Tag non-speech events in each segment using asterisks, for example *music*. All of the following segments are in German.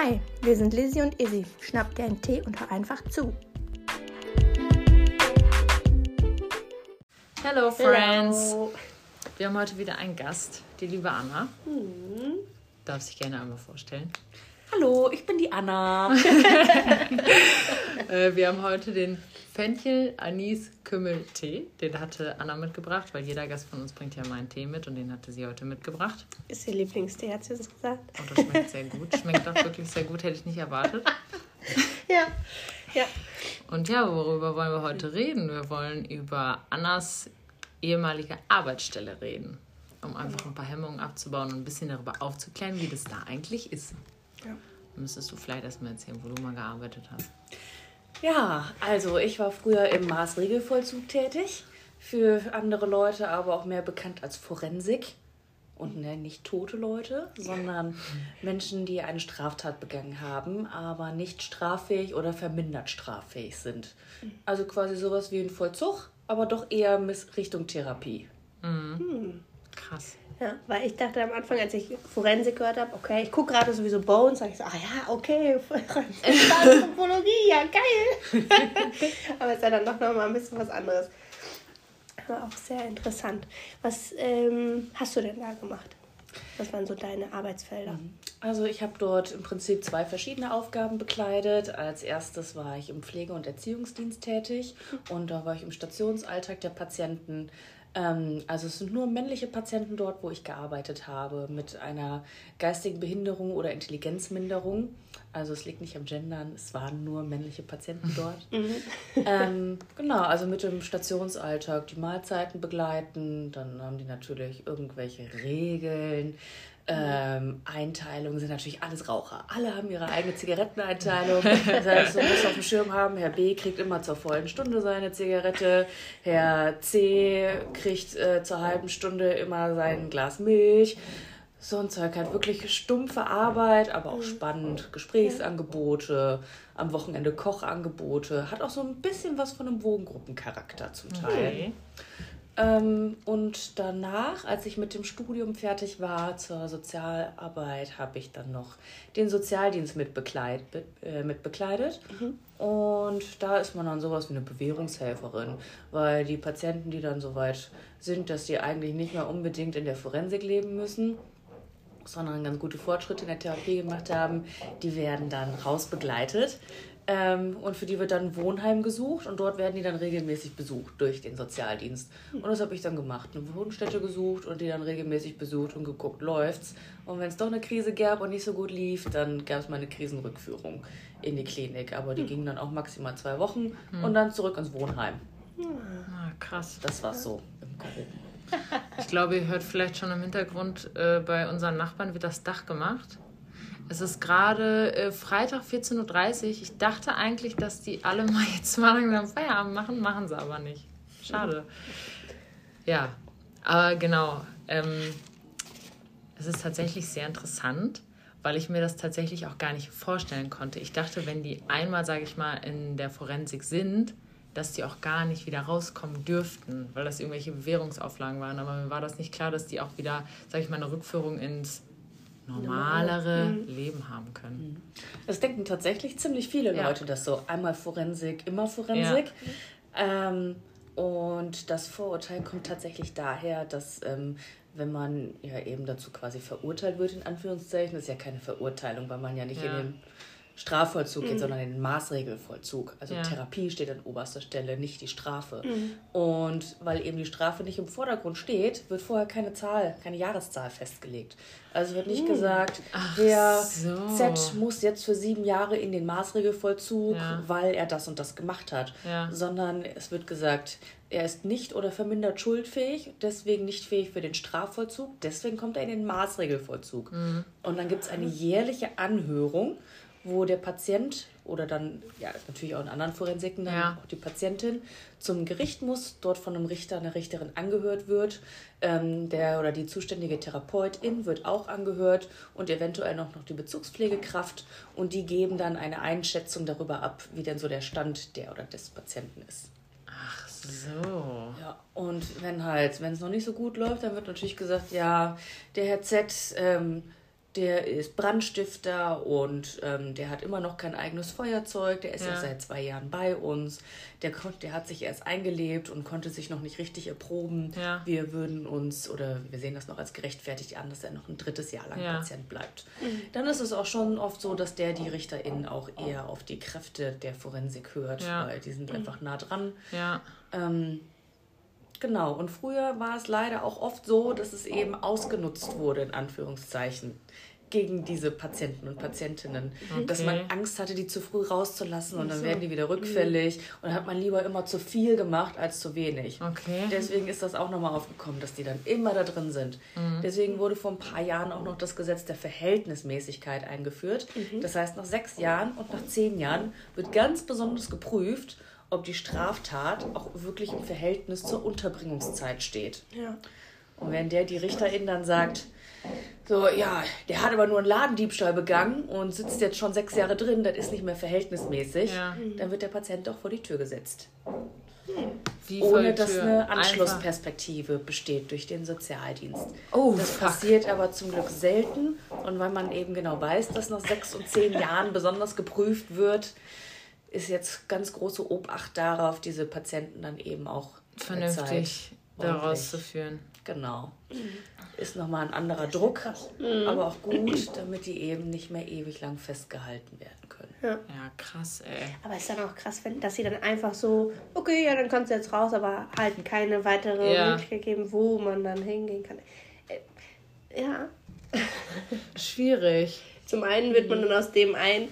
Hi, wir sind Lizzie und Izzy. Schnapp dir einen Tee und hör einfach zu. Hello, Friends. Hello. Wir haben heute wieder einen Gast, die liebe Anna. Hm. Darf sich gerne einmal vorstellen. Hallo, ich bin die Anna. *laughs* Äh, wir haben heute den Fenchel Anis Kümmel Tee. Den hatte Anna mitgebracht, weil jeder Gast von uns bringt ja mal einen Tee mit und den hatte sie heute mitgebracht. Ist ihr Lieblingstee, hat sie das gesagt? Und oh, das schmeckt sehr gut. Schmeckt doch wirklich sehr gut, hätte ich nicht erwartet. *laughs* ja, ja. Und ja, worüber wollen wir heute reden? Wir wollen über Annas ehemalige Arbeitsstelle reden, um einfach ein paar Hemmungen abzubauen und ein bisschen darüber aufzuklären, wie das da eigentlich ist. Ja. Müsstest du vielleicht erstmal erzählen, wo du mal gearbeitet hast? Ja, also ich war früher im Maßregelvollzug tätig, für andere Leute aber auch mehr bekannt als Forensik. Und ne, nicht tote Leute, sondern Menschen, die eine Straftat begangen haben, aber nicht straffähig oder vermindert straffähig sind. Also quasi sowas wie ein Vollzug, aber doch eher Richtung Therapie. Mhm. Hm. Krass. Ja, weil ich dachte am Anfang, als ich Forensik gehört habe, okay, ich gucke gerade sowieso Bones, sage ich so, ah ja, okay, *laughs* Anthropologie, ja geil. *laughs* Aber es ist ja dann doch nochmal ein bisschen was anderes. Aber auch sehr interessant. Was ähm, hast du denn da gemacht? Was waren so deine Arbeitsfelder? Mhm. Also ich habe dort im Prinzip zwei verschiedene Aufgaben bekleidet. Als erstes war ich im Pflege- und Erziehungsdienst tätig und da war ich im Stationsalltag der Patienten also es sind nur männliche Patienten dort, wo ich gearbeitet habe, mit einer geistigen Behinderung oder Intelligenzminderung. Also es liegt nicht am Gendern, es waren nur männliche Patienten dort. *laughs* Mhm. ähm, genau, also mit dem Stationsalltag die Mahlzeiten begleiten, dann haben die natürlich irgendwelche Regeln, ähm, Einteilungen sind natürlich alles Raucher. Alle haben ihre eigene Zigaretteneinteilung. *laughs* Das heißt, du musst auf dem Schirm haben, Herr B kriegt immer zur vollen Stunde seine Zigarette, Herr C kriegt äh, zur halben Stunde immer sein Glas Milch. So ein Zeug hat wirklich stumpfe Arbeit, aber auch spannend. Gesprächsangebote, am Wochenende Kochangebote. Hat auch so ein bisschen was von einem Wohngruppencharakter zum Teil. Okay. Ähm, und danach, als ich mit dem Studium fertig war zur Sozialarbeit, habe ich dann noch den Sozialdienst mitbekleit, äh, mitbekleidet. Mhm. Und da ist man dann sowas wie eine Bewährungshelferin, weil die Patienten, die dann so weit sind, dass die eigentlich nicht mehr unbedingt in der Forensik leben müssen, sondern ganz gute Fortschritte in der Therapie gemacht haben, die werden dann rausbegleitet ähm, und für die wird dann ein Wohnheim gesucht und dort werden die dann regelmäßig besucht durch den Sozialdienst. Und das habe ich dann gemacht. Eine Wohnstätte gesucht und die dann regelmäßig besucht und geguckt, läuft's. Und wenn es doch eine Krise gab und nicht so gut lief, dann gab es mal eine Krisenrückführung in die Klinik. Aber die hm. ging dann auch maximal zwei Wochen hm. und dann zurück ins Wohnheim. Ah, krass. Das war so im Groben. Ich glaube, ihr hört vielleicht schon im Hintergrund, äh, bei unseren Nachbarn wird das Dach gemacht. Es ist gerade äh, Freitag 14.30 Uhr. Ich dachte eigentlich, dass die alle mal *laughs* jetzt mal langsam Feierabend machen, machen sie aber nicht. Schade. Ja, aber genau. Ähm, es ist tatsächlich sehr interessant, weil ich mir das tatsächlich auch gar nicht vorstellen konnte. Ich dachte, wenn die einmal, sage ich mal, in der Forensik sind, dass die auch gar nicht wieder rauskommen dürften, weil das irgendwelche Bewährungsauflagen waren. Aber mir war das nicht klar, dass die auch wieder, sage ich mal, eine Rückführung ins normalere mhm. Leben haben können. Mhm. Das denken tatsächlich ziemlich viele ja. Leute, dass so einmal Forensik, immer Forensik. Ja. Ähm, und das Vorurteil kommt tatsächlich daher, dass ähm, wenn man ja eben dazu quasi verurteilt wird, in Anführungszeichen, das ist ja keine Verurteilung, weil man ja nicht ja. in den Strafvollzug mhm. geht, sondern den Maßregelvollzug. Also ja. Therapie steht an oberster Stelle, nicht die Strafe. Mhm. Und weil eben die Strafe nicht im Vordergrund steht, wird vorher keine Zahl, keine Jahreszahl festgelegt. Also wird nicht mhm. gesagt, Ach der so. Z muss jetzt für sieben Jahre in den Maßregelvollzug, ja. weil er das und das gemacht hat. Ja. Sondern es wird gesagt, er ist nicht oder vermindert schuldfähig, deswegen nicht fähig für den Strafvollzug, deswegen kommt er in den Maßregelvollzug. Mhm. Und dann gibt es eine jährliche Anhörung wo der Patient oder dann, ja, natürlich auch in anderen Forensiken, dann ja. auch die Patientin zum Gericht muss, dort von einem Richter, einer Richterin angehört wird. Ähm, der oder die zuständige Therapeutin wird auch angehört und eventuell noch, noch die Bezugspflegekraft und die geben dann eine Einschätzung darüber ab, wie denn so der Stand der oder des Patienten ist. Ach so. Ja, und wenn halt, wenn es noch nicht so gut läuft, dann wird natürlich gesagt, ja, der Herr Z, ähm, der ist Brandstifter und ähm, der hat immer noch kein eigenes Feuerzeug. Der ist ja. Ja. seit zwei Jahren bei uns. Der, der hat sich erst eingelebt und konnte sich noch nicht richtig erproben. Ja. Wir würden uns, oder wir sehen das noch als gerechtfertigt an, dass er noch ein drittes Jahr lang Ja. Patient bleibt. Dann ist es auch schon oft so, dass der die RichterInnen auch eher auf die Kräfte der Forensik hört, weil die sind einfach nah dran. Ja. Ähm, genau, und früher war es leider auch oft so, dass es eben ausgenutzt wurde, in Anführungszeichen, gegen diese Patienten und Patientinnen. Dass man Okay. Angst hatte, die zu früh rauszulassen und dann so. werden die wieder rückfällig. Und dann hat man lieber immer zu viel gemacht als zu wenig. Okay. Deswegen ist das auch nochmal aufgekommen, dass die dann immer da drin sind. Mhm. Deswegen wurde vor ein paar Jahren auch noch das Gesetz der Verhältnismäßigkeit eingeführt. Das heißt, nach sechs Jahren und nach zehn Jahren wird ganz besonders geprüft, ob die Straftat auch wirklich im Verhältnis zur Unterbringungszeit steht. Ja. Und wenn der die Richterin dann sagt, so, ja, der hat aber nur einen Ladendiebstahl begangen und sitzt jetzt schon sechs Jahre drin, das ist nicht mehr verhältnismäßig, Ja. dann wird der Patient doch vor die Tür gesetzt Wie ohne dass eine Einfach- Anschlussperspektive besteht durch den Sozialdienst. Oh, das fuck. passiert aber zum Glück selten und weil man eben genau weiß, dass nach sechs und zehn Jahren besonders geprüft wird, ist jetzt ganz große Obacht darauf, diese Patienten dann eben auch Vernünftig daraus zu führen. Genau. Ist nochmal ein anderer Druck, aber auch gut, damit die eben nicht mehr ewig lang festgehalten werden können. Ja, krass, ey. Aber ist dann auch krass, wenn, dass sie dann einfach so, okay, ja, dann kannst du jetzt raus, aber halt keine weitere Ja. Möglichkeit geben, wo man dann hingehen kann. Äh, ja. Schwierig. Zum einen wird man dann aus dem einen,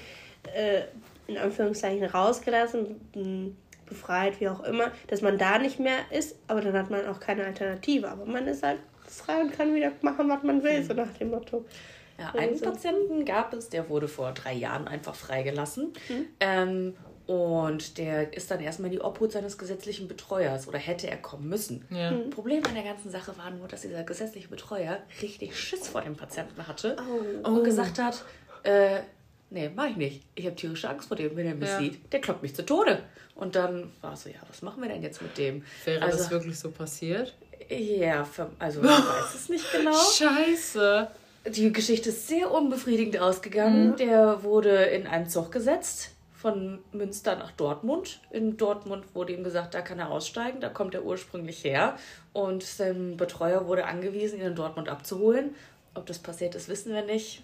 äh, in Anführungszeichen, rausgelassen, befreit, wie auch immer, dass man da nicht mehr ist, aber dann hat man auch keine Alternative. Aber man ist halt frei und kann wieder machen, was man will, so nach dem Motto. Ja, einen Also- Patienten gab es, der wurde vor drei Jahren einfach freigelassen. Ähm, und der ist dann erstmal in die Obhut seines gesetzlichen Betreuers oder hätte er kommen müssen. Ja. Problem an der ganzen Sache war nur, dass dieser gesetzliche Betreuer richtig Schiss vor dem Patienten hatte Oh. und gesagt hat, äh, nee, mach ich nicht. Ich habe tierische Angst vor dem, wenn er mich Ja. sieht. Der kloppt mich zu Tode. Und dann war es so, ja, was machen wir denn jetzt mit dem? Wäre also, das wirklich so passiert? Ja, also *laughs* ich weiß es nicht genau. Scheiße. Die Geschichte ist sehr unbefriedigend ausgegangen. Der wurde in einen Zug gesetzt von Münster nach Dortmund. In Dortmund wurde ihm gesagt, da kann er aussteigen, da kommt er ursprünglich her. Und sein Betreuer wurde angewiesen, ihn in Dortmund abzuholen. Ob das passiert ist, wissen wir nicht.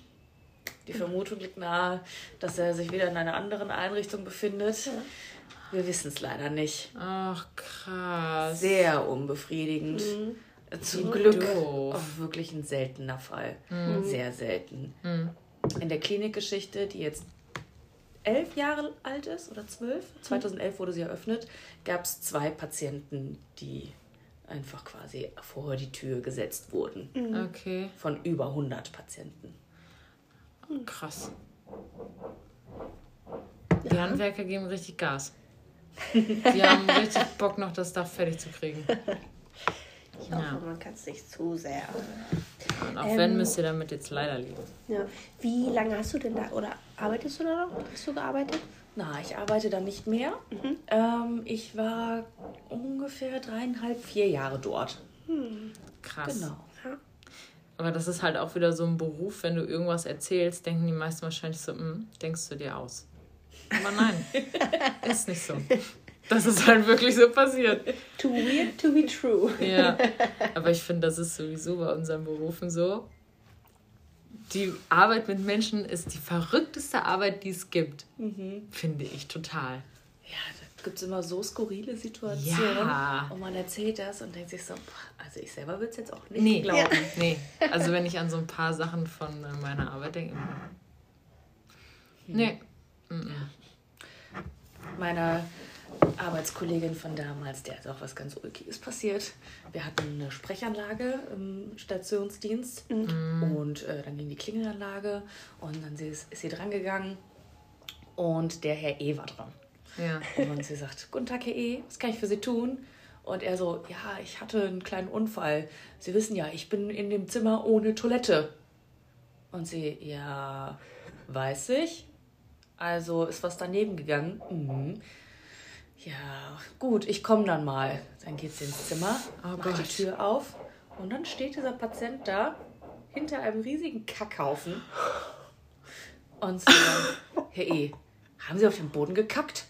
Die Vermutung liegt nahe, dass er sich wieder in einer anderen Einrichtung befindet. Wir wissen es leider nicht. Ach, krass. Sehr unbefriedigend. Zum Wie Glück auch wirklich ein seltener Fall. Sehr selten. In der Klinikgeschichte, die jetzt elf Jahre alt ist oder zwölf, 2011 wurde sie eröffnet, gab es zwei Patienten, die einfach quasi vor die Tür gesetzt wurden. Okay, Von über 100 Patienten. Krass. Die Handwerker geben richtig Gas. Die haben richtig Bock, noch das Dach fertig zu kriegen. *laughs* Ich hoffe, Ja. man kann es nicht zu sehr. Und auch Ähm, wenn, müsst ihr damit jetzt leider leben. Ja. Wie lange hast du denn da, oder arbeitest du da noch? Hast du gearbeitet? Na, ich arbeite da nicht mehr. Ähm, ich war ungefähr dreieinhalb, vier Jahre dort. Krass. Genau. Aber das ist halt auch wieder so ein Beruf, wenn du irgendwas erzählst, denken die meisten wahrscheinlich so, "Hm, denkst du dir aus. Aber nein, *laughs* ist nicht so. Das ist halt wirklich so passiert. Too weird to be true. Ja, aber ich finde, das ist sowieso bei unseren Berufen so. Die Arbeit mit Menschen ist die verrückteste Arbeit, die es gibt. Finde ich total. Ja, gibt es immer so skurrile Situationen. Ja. Und man erzählt das und denkt sich so, also ich selber würde es jetzt auch nicht Nee, glauben. nee. *laughs* Also wenn ich an so ein paar Sachen von äh, meiner Arbeit denke. Nee. Meiner Arbeitskollegin von damals, der ist auch was ganz Ulkiges passiert. Wir hatten eine Sprechanlage im Stationsdienst und äh, dann ging die Klingelanlage und dann ist, ist sie drangegangen und der Herr E war dran. Ja. Und sie sagt, guten Tag, Herr E., was kann ich für Sie tun? Und er so, ja, ich hatte einen kleinen Unfall. Sie wissen ja, ich bin in dem Zimmer ohne Toilette. Und sie, ja, weiß ich. Also ist was daneben gegangen. Mhm. Ja, gut, ich komme dann mal. Dann geht sie ins Zimmer, Oh macht die. Tür auf und dann steht dieser Patient da hinter einem riesigen Kackhaufen und so, Herr E., haben Sie auf den Boden gekackt?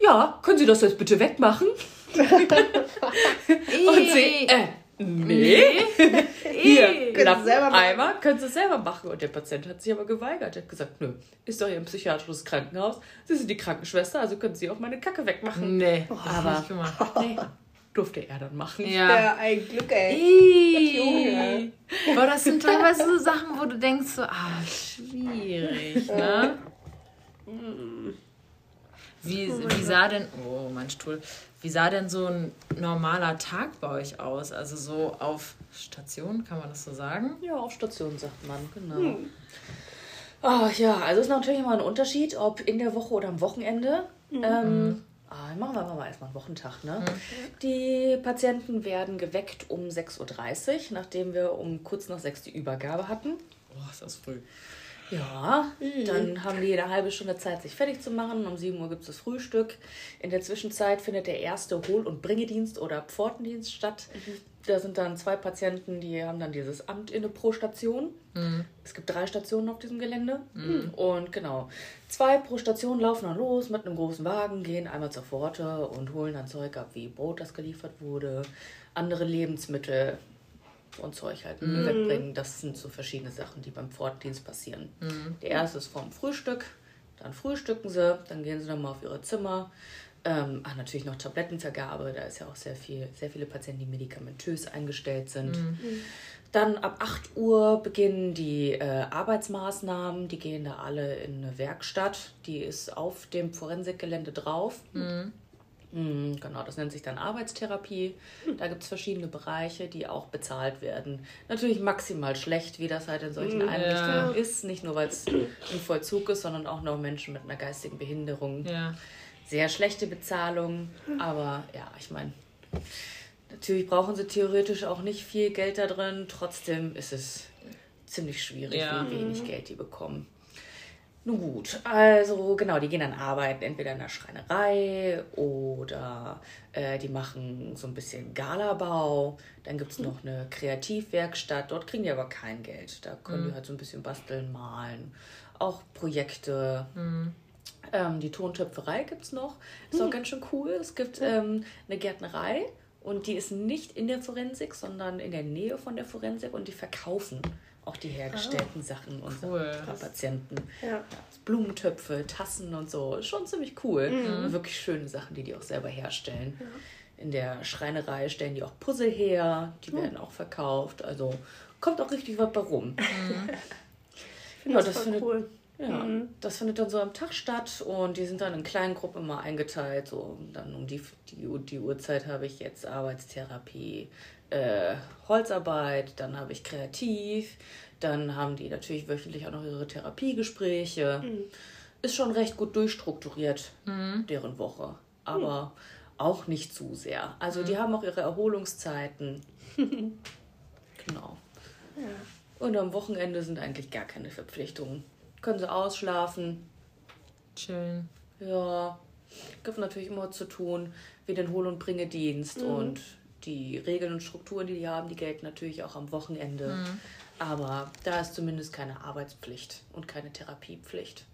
Ja, können Sie das jetzt bitte wegmachen? *laughs* und sie, äh, nee. *laughs* Hier, knapp einmal, können Sie es selber machen. Und der Patient hat sich aber geweigert. Er hat gesagt, nö, ist doch hier ein psychiatrisches Krankenhaus. Sie sind die Krankenschwester, also können Sie auch meine Kacke wegmachen. Nee, aber *laughs* nee, durfte er dann machen. Ja, ja ein Glück, ey. Boah, das sind teilweise so Sachen, wo du denkst so, ah, schwierig, ne? Wie, wie sah denn, oh mein Stuhl, wie sah denn so ein normaler Tag bei euch aus? Also so auf Station, kann man das so sagen? Ja, auf Station sagt man, genau. Hm. Oh, ja, also ist natürlich immer ein Unterschied, ob in der Woche oder am Wochenende. Mhm. Ähm, ah, machen wir mal erstmal einen Wochentag. Ne? Mhm. Die Patienten werden geweckt um 6.30 Uhr, nachdem wir um kurz nach 6 die Übergabe hatten. Boah, ist das früh. Ja, mhm. dann haben die eine halbe Stunde Zeit, sich fertig zu machen. Um 7 Uhr gibt es das Frühstück. In der Zwischenzeit findet der erste Hohl- und Bringedienst oder Pfortendienst statt. Mhm. Da sind dann zwei Patienten, die haben dann dieses Amt inne pro Station. Mhm. Es gibt drei Stationen auf diesem Gelände. Mhm. Und genau, zwei pro Station laufen dann los mit einem großen Wagen, gehen einmal zur Pforte und holen dann Zeug ab, wie Brot, das geliefert wurde, andere Lebensmittel, und Zeug halt mhm. wegbringen. Das sind so verschiedene Sachen, die beim Pfortdienst passieren. Mhm. Der erste ist vorm Frühstück, dann frühstücken sie, dann gehen sie nochmal auf ihre Zimmer. Ähm, ach, natürlich noch Tablettenvergabe, da ist ja auch sehr viel, sehr viele Patienten, die medikamentös eingestellt sind. Mhm. Dann ab 8 Uhr beginnen die äh, Arbeitsmaßnahmen. Die gehen da alle in eine Werkstatt. Die ist auf dem Forensikgelände drauf. Mhm. Mhm, genau, das nennt sich dann Arbeitstherapie. Da gibt es verschiedene Bereiche, die auch bezahlt werden. Natürlich maximal schlecht, wie das halt in solchen Einrichtungen ja. ist. Nicht nur, weil es ein Vollzug ist, sondern auch noch Menschen mit einer geistigen Behinderung. Ja. Sehr schlechte Bezahlung, aber ja, ich meine, natürlich brauchen sie theoretisch auch nicht viel Geld da drin. Trotzdem ist es ziemlich schwierig, ja. wie wenig Geld die bekommen. Nun gut, also genau, die gehen dann arbeiten, entweder in der Schreinerei oder äh, die machen so ein bisschen Galabau. Dann gibt es mhm. noch eine Kreativwerkstatt, dort kriegen die aber kein Geld. Da können mhm. die halt so ein bisschen basteln, malen. Auch Projekte. Mhm. Ähm, die Tontöpferei gibt es noch. Ist auch mhm. ganz schön cool. Es gibt ähm, eine Gärtnerei und die ist nicht in der Forensik, sondern in der Nähe von der Forensik und die verkaufen auch die hergestellten ah, Sachen unserer cool. Patienten. Ja. Blumentöpfe, Tassen und so. Schon ziemlich cool. Mhm. Wirklich schöne Sachen, die die auch selber herstellen. Ja. In der Schreinerei stellen die auch Puzzle her, die mhm. werden auch verkauft. Also kommt auch richtig was bei rum. Mhm. *laughs* ja, das, das findet, cool. Ja, mhm. das findet dann so am Tag statt und die sind dann in kleinen Gruppen immer eingeteilt. So dann um die, die, die Uhrzeit habe ich jetzt Arbeitstherapie, äh, Holzarbeit, dann habe ich Kreativ, dann haben die natürlich wöchentlich auch noch ihre Therapiegespräche. Mhm. Ist schon recht gut durchstrukturiert, mhm. deren Woche. Aber mhm. auch nicht zu sehr. Also die mhm. haben auch ihre Erholungszeiten. *laughs* genau. Ja. Und am Wochenende sind eigentlich gar keine Verpflichtungen. Können sie ausschlafen. Chillen. Ja. Gibt natürlich immer zu tun, wie den Hol- und Bringedienst mhm. und die Regeln und Strukturen, die die haben, die gelten natürlich auch am Wochenende. Mhm. Aber da ist zumindest keine Arbeitspflicht und keine Therapiepflicht.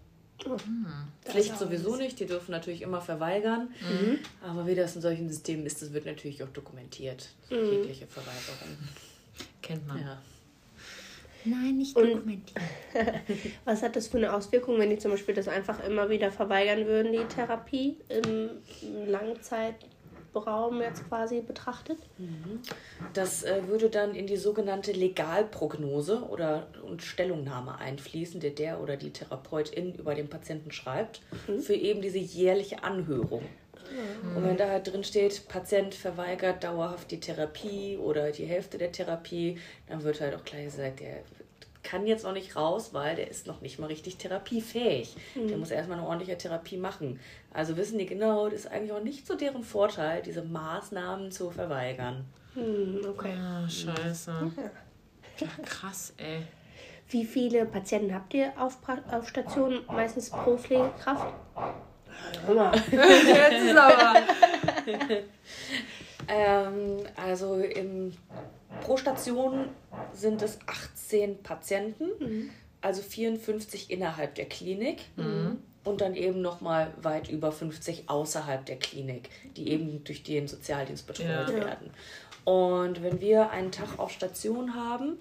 Mhm. Pflicht sowieso nicht, die dürfen natürlich immer verweigern. Mhm. Aber wie das in solchen Systemen ist, das wird natürlich auch dokumentiert. Mhm. Jegliche Verweigerung. Kennt man. Ja. Nein, nicht dokumentiert. *laughs* was hat das für eine Auswirkung, wenn die zum Beispiel das einfach immer wieder verweigern würden, die Therapie im Langzeit? Raum jetzt quasi betrachtet? Mhm. Das äh, würde dann in die sogenannte Legalprognose oder und Stellungnahme einfließen, die der oder die Therapeutin über den Patienten schreibt, mhm. für eben diese jährliche Anhörung. Mhm. Und wenn da halt drin steht, Patient verweigert dauerhaft die Therapie oder die Hälfte der Therapie, dann wird halt auch gleich gesagt, der kann jetzt noch nicht raus, weil der ist noch nicht mal richtig therapiefähig. Mhm. Der muss erstmal eine ordentliche Therapie machen. Also wissen die genau, das ist eigentlich auch nicht so deren Vorteil, diese Maßnahmen zu verweigern. Mhm, okay. Ah, scheiße. Ja. krass, ey. Wie viele Patienten habt ihr auf, auf Station, meistens pro Pflegekraft? Mal. *laughs* Jetzt ist aber. *laughs* ähm, also im, pro Station sind es 18 Patienten, also 54 innerhalb der Klinik. Und dann eben nochmal weit über 50 außerhalb der Klinik, die eben durch den Sozialdienst betreut Ja. werden. Und wenn wir einen Tag auf Station haben,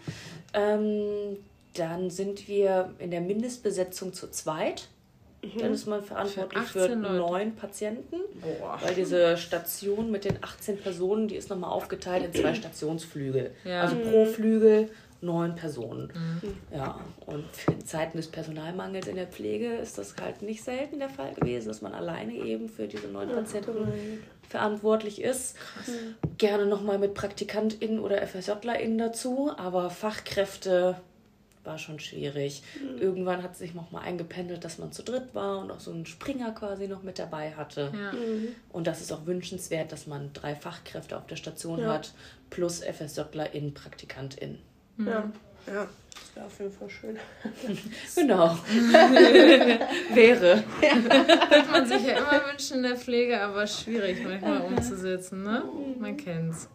ähm, dann sind wir in der Mindestbesetzung zu zweit. Dann ist man verantwortlich Für für, 18 Leute. neun Patienten. Boah. Weil diese Station mit den 18 Personen, die ist nochmal aufgeteilt in zwei Stationsflügel. Ja. Also pro Flügel neun Personen. Ja, und in Zeiten des Personalmangels in der Pflege ist das halt nicht selten der Fall gewesen, dass man alleine eben für diese neun Patienten verantwortlich ist. Gerne nochmal mit PraktikantInnen oder FSJlerInnen dazu, aber Fachkräfte war schon schwierig. Irgendwann hat sich noch mal eingependelt, dass man zu dritt war und auch so einen Springer quasi noch mit dabei hatte. Ja. Und das ist auch wünschenswert, dass man drei Fachkräfte auf der Station Ja. hat, plus FSJlerInnen, PraktikantInnen. Ja. Ja, das wäre auf jeden Fall schön. *laughs* Genau. *laughs* Wäre. Könnte man sich ja immer wünschen in der Pflege, aber schwierig manchmal umzusetzen, ne? Man kennt's.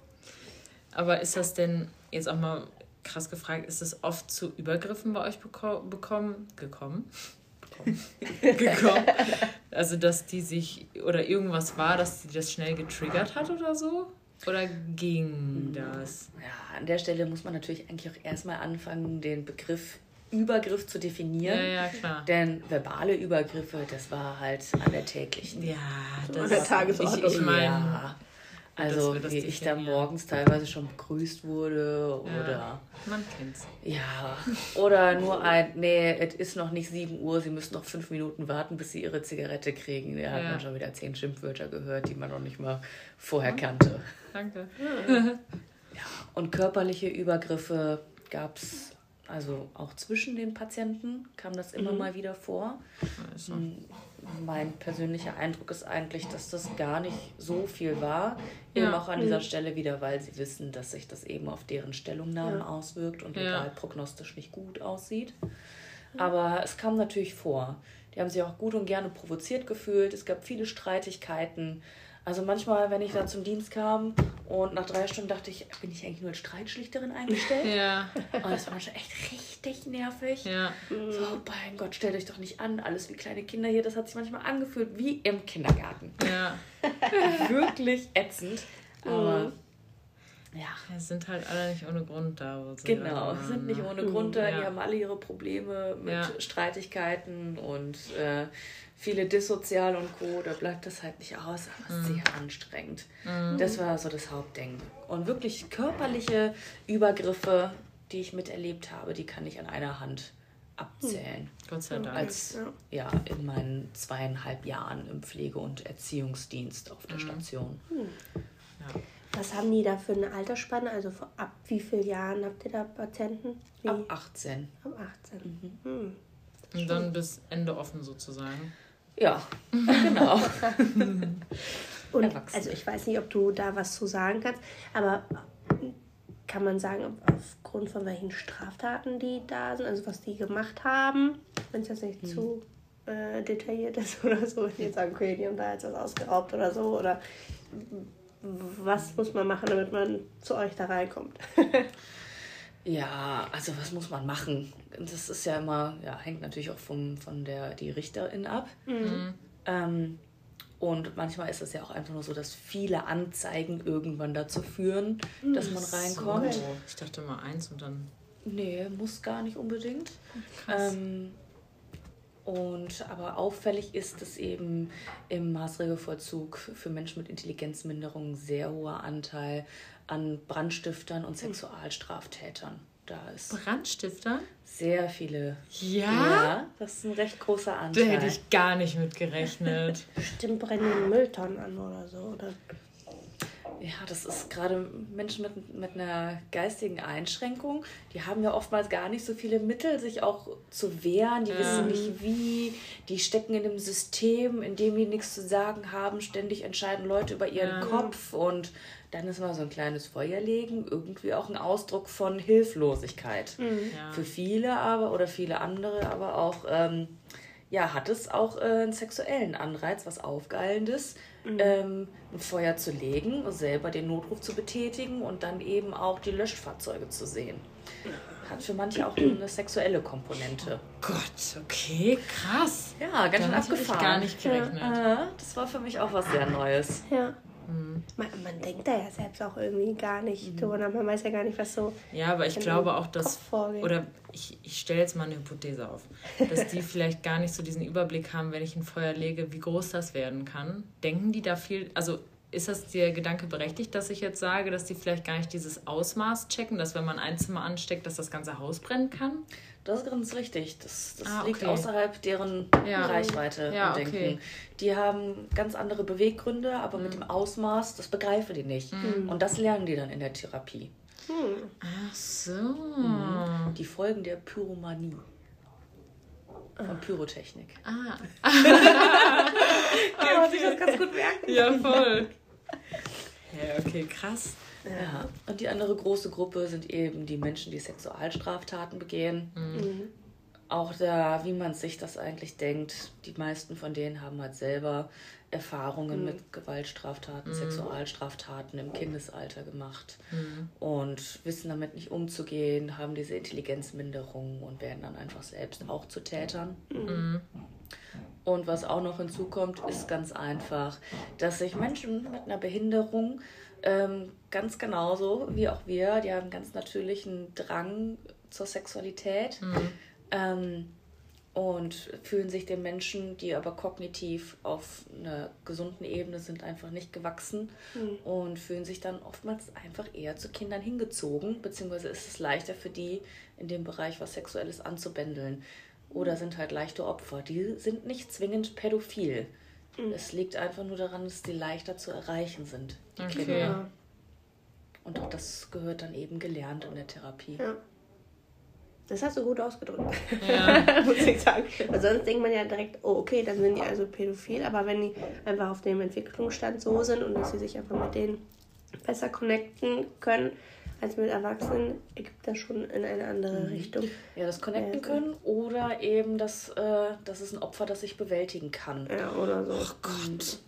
Aber ist das denn jetzt auch mal krass gefragt, ist es oft zu Übergriffen bei euch beko bekommen, gekommen? *laughs* Gekommen? Also, dass die sich, oder irgendwas war, dass die das schnell getriggert hat oder so? Oder ging das? Ja, an der Stelle muss man natürlich eigentlich auch erstmal anfangen, den Begriff Übergriff zu definieren. Ja, ja, klar. Denn verbale Übergriffe, das war halt an der täglichen. Ja, an der Tagesordnung. Ich, ich meine, ja. Also, wie ich da morgens teilweise schon begrüßt wurde oder man kennt's. ja, oder nur ein, nee, es ist noch nicht 7 Uhr, Sie müssen noch fünf Minuten warten, bis Sie Ihre Zigarette kriegen. Da hat Ja. man schon wieder zehn Schimpfwörter gehört, die man noch nicht mal vorher kannte. Danke. *laughs* Und körperliche Übergriffe gab es also auch zwischen den Patienten, kam das immer mal wieder vor. Also, Mein persönlicher Eindruck ist eigentlich, dass das gar nicht so viel war. Ja. Eben auch an dieser Stelle wieder, weil sie wissen, dass sich das eben auf deren Stellungnahmen Ja. auswirkt und Ja. egal prognostisch nicht gut aussieht. Aber es kam natürlich vor. Die haben sich auch gut und gerne provoziert gefühlt. Es gab viele Streitigkeiten. Also manchmal, wenn ich da zum Dienst kam und nach drei Stunden dachte ich, bin ich eigentlich nur als Streitschlichterin eingestellt? ja, Und das war schon echt richtig nervig. ja. So, mein Gott, stellt euch doch nicht an, alles wie kleine Kinder hier. Das hat sich manchmal angefühlt wie im Kindergarten. Ja, *laughs* Wirklich ätzend. Aber ja, es sind halt alle nicht ohne Grund da. Wo sie genau. alle Sind nicht waren, ohne Grund da. Ja. Die haben alle ihre Probleme mit Ja. Streitigkeiten und äh, viele Dissozial und Co. Da bleibt das halt nicht aus. Aber Mhm. sehr anstrengend. Das war so das Hauptding. Und wirklich körperliche Übergriffe, die ich miterlebt habe, die kann ich an einer Hand abzählen. Gott sei Dank. als ja. in meinen zweieinhalb Jahren im Pflege- und Erziehungsdienst auf der Station. Was haben die da für eine Altersspanne? Also vor- ab wie vielen Jahren habt ihr da Patienten? Wie? Ab 18. Ab 18. Hm. Und dann bis Ende offen sozusagen. Ja, genau. *laughs* Und Erwachsene. also ich weiß nicht, ob du da was zu sagen kannst, aber kann man sagen, aufgrund von welchen Straftaten die da sind, also was die gemacht haben, wenn es jetzt nicht zu äh, detailliert ist oder so, wenn die jetzt sagen, okay, die haben da jetzt was ausgeraubt oder so, oder was muss man machen, damit man zu euch da reinkommt? *laughs* Ja, also was muss man machen? Das ist ja immer, ja, hängt natürlich auch vom, von der die Richterin ab. Ähm, und manchmal ist es ja auch einfach nur so, dass viele Anzeigen irgendwann dazu führen, dass man reinkommt. So, ich dachte mal eins und dann. Nee, muss gar nicht unbedingt. Krass. Ähm, und aber auffällig ist, dass eben im Maßregelvollzug für Menschen mit Intelligenzminderung ein sehr hoher Anteil an Brandstiftern und Sexualstraftätern da ist. Brandstifter? Sehr viele. Ja? Ja, das ist ein recht großer Da Anteil. hätte ich gar nicht mit gerechnet. Stimmt, brennen die Mülltonnen an oder so, oder? Ja, das ist gerade Menschen mit, mit einer geistigen Einschränkung, die haben ja oftmals gar nicht so viele Mittel, sich auch zu wehren. Die wissen nicht wie. Die stecken in einem System, in dem die nichts zu sagen haben. Ständig entscheiden Leute über ihren Ja. Kopf und dann ist mal so ein kleines Feuerlegen irgendwie auch ein Ausdruck von Hilflosigkeit. Ja. Für viele aber oder viele andere aber auch, ähm, ja, hat es auch äh, einen sexuellen Anreiz, was Aufgeilendes, ähm, ein Feuer zu legen, selber den Notruf zu betätigen und dann eben auch die Löschfahrzeuge zu sehen. hat für manche auch *clears throat* eine sexuelle Komponente. Gott, okay, krass. Ja, ganz schön Damit hätte ich abgefahren. gar nicht gerechnet. Ja, das war für mich auch was sehr Neues. Ja. Man, man denkt da ja selbst auch irgendwie gar nicht drüber nach. Man weiß ja gar nicht, was so. Ja, aber ich glaube auch, dass. Oder ich, ich stelle jetzt mal eine Hypothese auf. Dass die *laughs* vielleicht gar nicht so diesen Überblick haben, wenn ich ein Feuer lege, wie groß das werden kann. Denken die da viel. Also ist das der Gedanke berechtigt, dass ich jetzt sage, dass die vielleicht gar nicht dieses Ausmaß checken, dass wenn man ein Zimmer ansteckt, dass das ganze Haus brennen kann? Das ist ganz richtig. Das, das Ah, liegt okay. außerhalb deren Ja. Reichweite Ja, und Denken. okay. Die haben ganz andere Beweggründe, aber Mhm. mit dem Ausmaß, das begreifen die nicht. Und das lernen die dann in der Therapie. Ach so. Mhm. Die Folgen der Pyromanie. Von Pyrotechnik. Ah. *laughs* Kann man sich das ganz gut merken. Ja, voll. Ja, okay, krass. Ja. Und die andere große Gruppe sind eben die Menschen, die Sexualstraftaten begehen. Auch da, wie man sich das eigentlich denkt, die meisten von denen haben halt selber Erfahrungen mit Gewaltstraftaten, Sexualstraftaten im Kindesalter gemacht und wissen damit nicht umzugehen, haben diese Intelligenzminderung und werden dann einfach selbst auch zu Tätern. Und was auch noch hinzukommt, ist ganz einfach, dass sich Menschen mit einer Behinderung ähm, ganz genauso wie auch wir, die haben einen ganz natürlichen Drang zur Sexualität. Ähm, und fühlen sich den Menschen, die aber kognitiv auf einer gesunden Ebene sind, einfach nicht gewachsen. Und fühlen sich dann oftmals einfach eher zu Kindern hingezogen, beziehungsweise ist es leichter für die, in dem Bereich was Sexuelles anzubändeln. Oder sind halt leichte Opfer. Die sind nicht zwingend pädophil. Es liegt einfach nur daran, dass die leichter zu erreichen sind, die Okay. Kinder. Und auch das gehört dann eben gelernt in der Therapie. Ja. Das hast du gut ausgedrückt. Ja. *laughs* Muss ich sagen. Weil sonst denkt man ja direkt, oh, okay, dann sind die also pädophil. Aber wenn die einfach auf dem Entwicklungsstand so sind und dass sie sich einfach mit denen besser connecten können als mit Erwachsenen, ergibt das schon in eine andere Richtung. Ja, das connecten Ja, können oder eben, dass äh, das ist ein Opfer, das ich bewältigen kann. Ja, oder so. Oh Gott.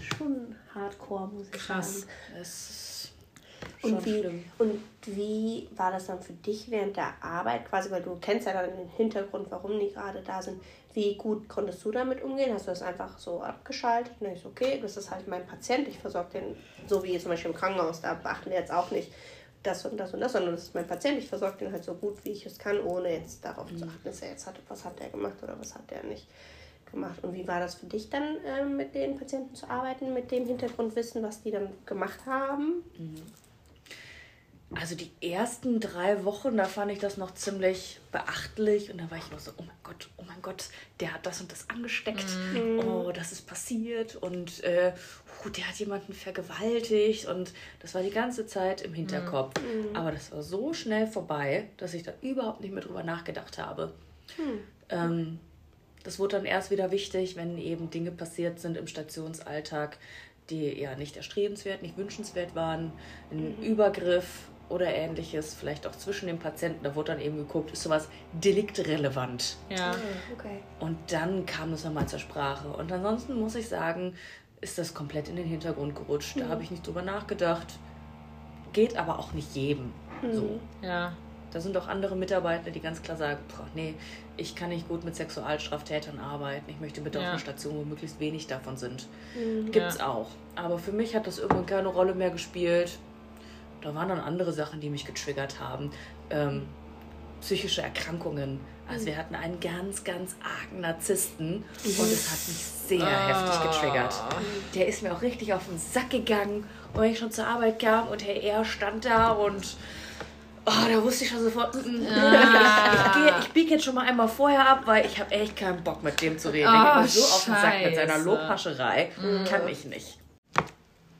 Schon hardcore, muss ich Krass. sagen. Ist schon Und wie, schlimm. und wie war das dann für dich während der Arbeit quasi, weil du kennst ja dann den Hintergrund, warum die gerade da sind. Wie gut konntest du damit umgehen? Hast du das einfach so abgeschaltet? Und ich so, okay, das ist halt mein Patient, ich versorge den, so wie zum Beispiel im Krankenhaus, da beachten wir jetzt auch nicht das und das und das, sondern das ist mein Patient, ich versorge den halt so gut, wie ich es kann, ohne jetzt darauf zu achten, dass er jetzt hat, was hat der gemacht oder was hat der nicht gemacht. Und wie war das für dich dann, ähm, mit den Patienten zu arbeiten, mit dem Hintergrundwissen, was die dann gemacht haben? Also die ersten drei Wochen, da fand ich das noch ziemlich beachtlich und da war ich noch so, oh mein Gott, oh mein Gott, der hat das und das angesteckt, oh, das ist passiert und äh, oh, der hat jemanden vergewaltigt und das war die ganze Zeit im Hinterkopf. Aber das war so schnell vorbei, dass ich da überhaupt nicht mehr drüber nachgedacht habe. Ähm, das wurde dann erst wieder wichtig, wenn eben Dinge passiert sind im Stationsalltag, die ja nicht erstrebenswert, nicht wünschenswert waren. Ein Übergriff oder ähnliches, vielleicht auch zwischen den Patienten. Da wurde dann eben geguckt, ist sowas deliktrelevant. Ja. Okay. Und dann kam es nochmal zur Sprache. Und ansonsten muss ich sagen, ist das komplett in den Hintergrund gerutscht. Da habe ich nicht drüber nachgedacht. Geht aber auch nicht jedem so. Ja. Da sind auch andere Mitarbeiter, die ganz klar sagen, boah, nee, ich kann nicht gut mit Sexualstraftätern arbeiten. Ich möchte bitte auf Ja. einer Station, wo möglichst wenig davon sind. Mhm. Gibt's Ja. auch. Aber für mich hat das irgendwann keine Rolle mehr gespielt. Da waren dann andere Sachen, die mich getriggert haben. Ähm, psychische Erkrankungen. Also wir hatten einen ganz, ganz argen Narzissten und es hat mich sehr heftig getriggert. Der ist mir auch richtig auf den Sack gegangen. Und wenn ich schon zur Arbeit kam und Herr R. stand da und oh, da wusste ich schon sofort, mm, mm, *laughs* ich, gehe, ich biege jetzt schon mal einmal vorher ab, weil ich habe echt keinen Bock mit dem zu reden. Oh, geht mir so auf den Sack mit seiner Scheiße. Lobhascherei. Kann ich nicht.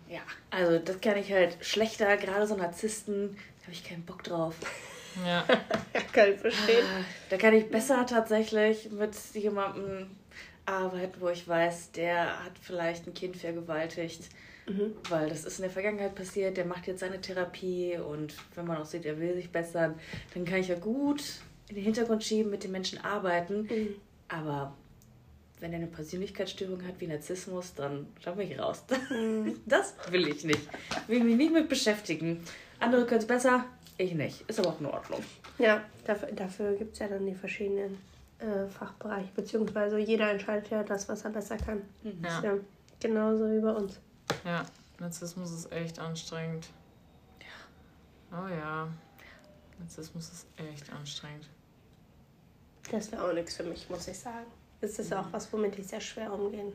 Ja, also das kann ich halt schlechter. Gerade so Narzissten habe ich keinen Bock drauf. *laughs* Ja. Kann ich verstehen. Da kann ich besser tatsächlich mit jemandem arbeiten, wo ich weiß, der hat vielleicht ein Kind vergewaltigt, weil das ist in der Vergangenheit passiert, der macht jetzt seine Therapie und wenn man auch sieht, er will sich bessern, dann kann ich ja gut in den Hintergrund schieben, mit den Menschen arbeiten. Aber wenn er eine Persönlichkeitsstörung hat wie Narzissmus, dann schau mich raus. *laughs* Das will ich nicht. Will mich nicht mit beschäftigen. Andere können es besser, ich nicht. Ist aber auch in Ordnung. Ja, dafür, dafür gibt es ja dann die verschiedenen äh, Fachbereiche, beziehungsweise jeder entscheidet ja das, was er besser kann. Ja. Ist ja genauso wie bei uns. Ja, Narzissmus ist echt anstrengend. Ja. Oh ja. Narzissmus ist echt anstrengend. Das wäre auch nichts für mich, muss ich sagen. Das ist auch was, womit ich sehr schwer umgehen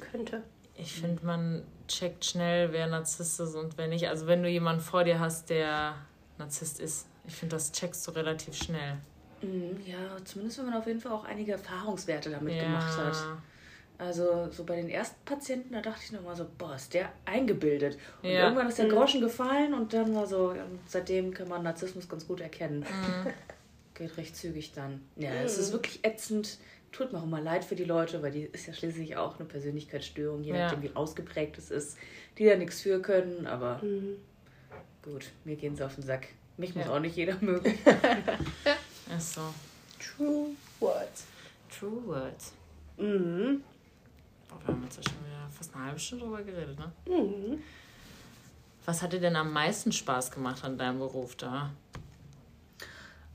könnte. Ich finde, man checkt schnell, wer Narzisst ist und wer nicht. Also wenn du jemanden vor dir hast, der Narzisst ist, ich finde, das checkst du relativ schnell. Mhm, Ja, zumindest wenn man auf jeden Fall auch einige Erfahrungswerte damit gemacht hat. Also so bei den ersten Patienten, da dachte ich nochmal so, boah, ist der eingebildet. Und Ja. irgendwann ist der Groschen gefallen und dann war so, ja, seitdem kann man Narzissmus ganz gut erkennen. Mhm. *laughs* Geht recht zügig dann. Ja, es ist wirklich ätzend. Tut mir auch immer leid für die Leute, weil die ist ja schließlich auch eine Persönlichkeitsstörung, je Ja. nachdem wie ausgeprägt es ist, die da nichts für können, aber Mhm. Gut, mir gehen sie auf den Sack. Mich muss Ja. auch nicht jeder *laughs* mögen. *laughs* Ist so. True Words. True Words. Mhm. Oh, wir haben jetzt ja schon wieder fast eine halbe Stunde drüber geredet, ne? Mhm. Was hat dir denn am meisten Spaß gemacht an deinem Beruf da?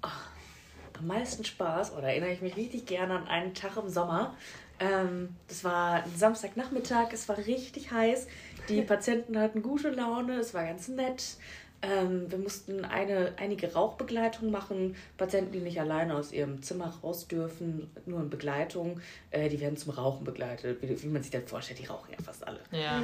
am meisten Spaß, oder erinnere ich mich richtig gerne an einen Tag im Sommer. Ähm, das war ein Samstagnachmittag, es war richtig heiß. Die *laughs* Patienten hatten gute Laune, es war ganz nett. Ähm, wir mussten eine, einige Rauchbegleitung machen. Patienten, die nicht alleine aus ihrem Zimmer raus dürfen, nur in Begleitung, äh, die werden zum Rauchen begleitet. Wie, wie man sich das vorstellt, die rauchen ja fast alle. Ja.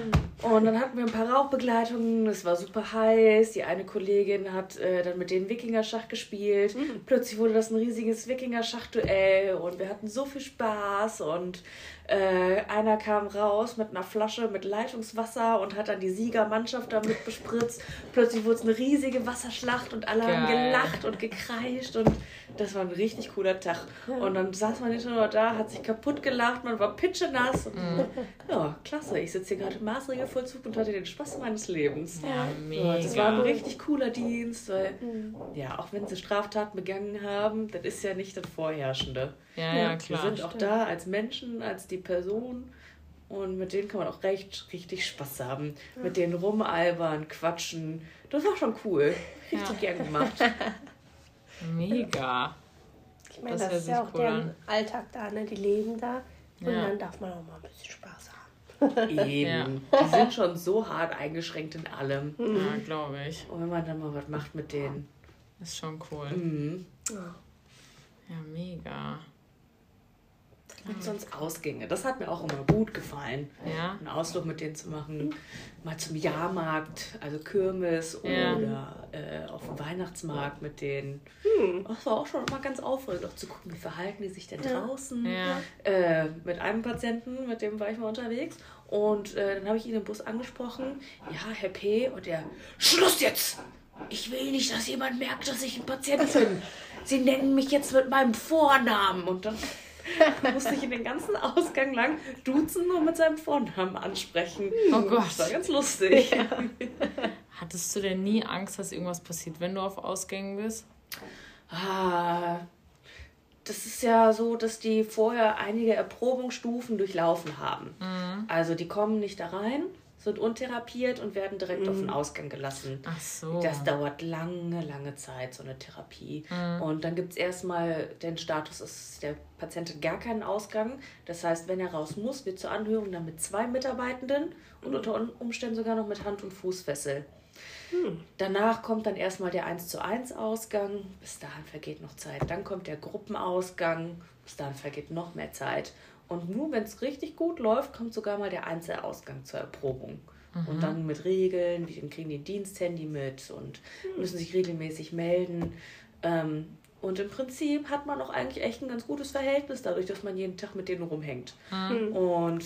Und dann hatten wir ein paar Rauchbegleitungen, es war super heiß. Die eine Kollegin hat äh, dann mit denen Wikingerschach gespielt. Plötzlich wurde das ein riesiges Wikingerschach-Duell und wir hatten so viel Spaß. Und äh, einer kam raus mit einer Flasche mit Leitungswasser und hat dann die Siegermannschaft damit bespritzt. Plötzlich wurde es eine riesige Wasserschlacht und alle haben Geil. gelacht und gekreischt und das war ein richtig cooler Tag. Und dann saß man hinterher noch da, hat sich kaputt gelacht, man war pitschenass. Und ja, klasse. Ich sitze hier gerade im Maßregelvollzug und hatte den Spaß meines Lebens. Ja, Ja, das war ein mega. richtig cooler Dienst, weil, ja, auch wenn sie Straftaten begangen haben, das ist ja nicht das Vorherrschende. Ja, ja, Wir klar. sind auch da als Menschen, als die Person und mit denen kann man auch recht richtig Spaß haben. Mit denen rumalbern, quatschen. Das war schon cool. Richtig gern gemacht. *laughs* Mega. Ich meine, Das das, ist ja auch cool deren an. Alltag da, ne? Die leben da. Und Ja. dann darf man auch mal ein bisschen Spaß haben. Eben. Die sind schon so hart eingeschränkt in allem. Ja, glaube ich. Und wenn man dann mal was macht mit denen. Ist schon cool. Mhm. Ja, mega. Und sonst Ausgänge. Das hat mir auch immer gut gefallen. Ja. Einen Ausflug mit denen zu machen. Mal zum Jahrmarkt, also Kirmes Ja. oder äh, auf dem Weihnachtsmarkt mit denen. Das war auch schon immer ganz aufregend, auch zu gucken, wie verhalten die sich denn draußen. Ja. Äh, mit einem Patienten, mit dem war ich mal unterwegs. Und äh, dann habe ich ihn im Bus angesprochen. Ja, Herr P. Und er, Schluss jetzt! Ich will nicht, dass jemand merkt, dass ich ein Patient *laughs* bin. Sie nennen mich jetzt mit meinem Vornamen. Und dann *laughs* musste ich den ganzen Ausgang lang duzen nur mit seinem Vornamen ansprechen. Oh Gott. Das war ganz lustig. *laughs* Hattest du denn nie Angst, dass irgendwas passiert, wenn du auf Ausgängen bist? Ah, das ist ja so, dass die vorher einige Erprobungsstufen durchlaufen haben. Also die kommen nicht da rein, sind untherapiert und werden direkt auf den Ausgang gelassen. Ach so. Das dauert lange, lange Zeit, so eine Therapie. Und dann gibt es erstmal den Status, dass der Patient hat gar keinen Ausgang. Das heißt, wenn er raus muss, wird zur Anhörung dann mit zwei Mitarbeitenden und unter Umständen sogar noch mit Hand- und Fußfessel. Danach kommt dann erstmal der 1 zu 1 Ausgang. Bis dahin vergeht noch Zeit. Dann kommt der Gruppenausgang. Bis dahin vergeht noch mehr Zeit. Und nur wenn es richtig gut läuft, kommt sogar mal der Einzelausgang zur Erprobung. Und dann mit Regeln, die dann kriegen die Diensthandy mit und müssen sich regelmäßig melden. Ähm, und im Prinzip hat man auch eigentlich echt ein ganz gutes Verhältnis dadurch, dass man jeden Tag mit denen rumhängt. Und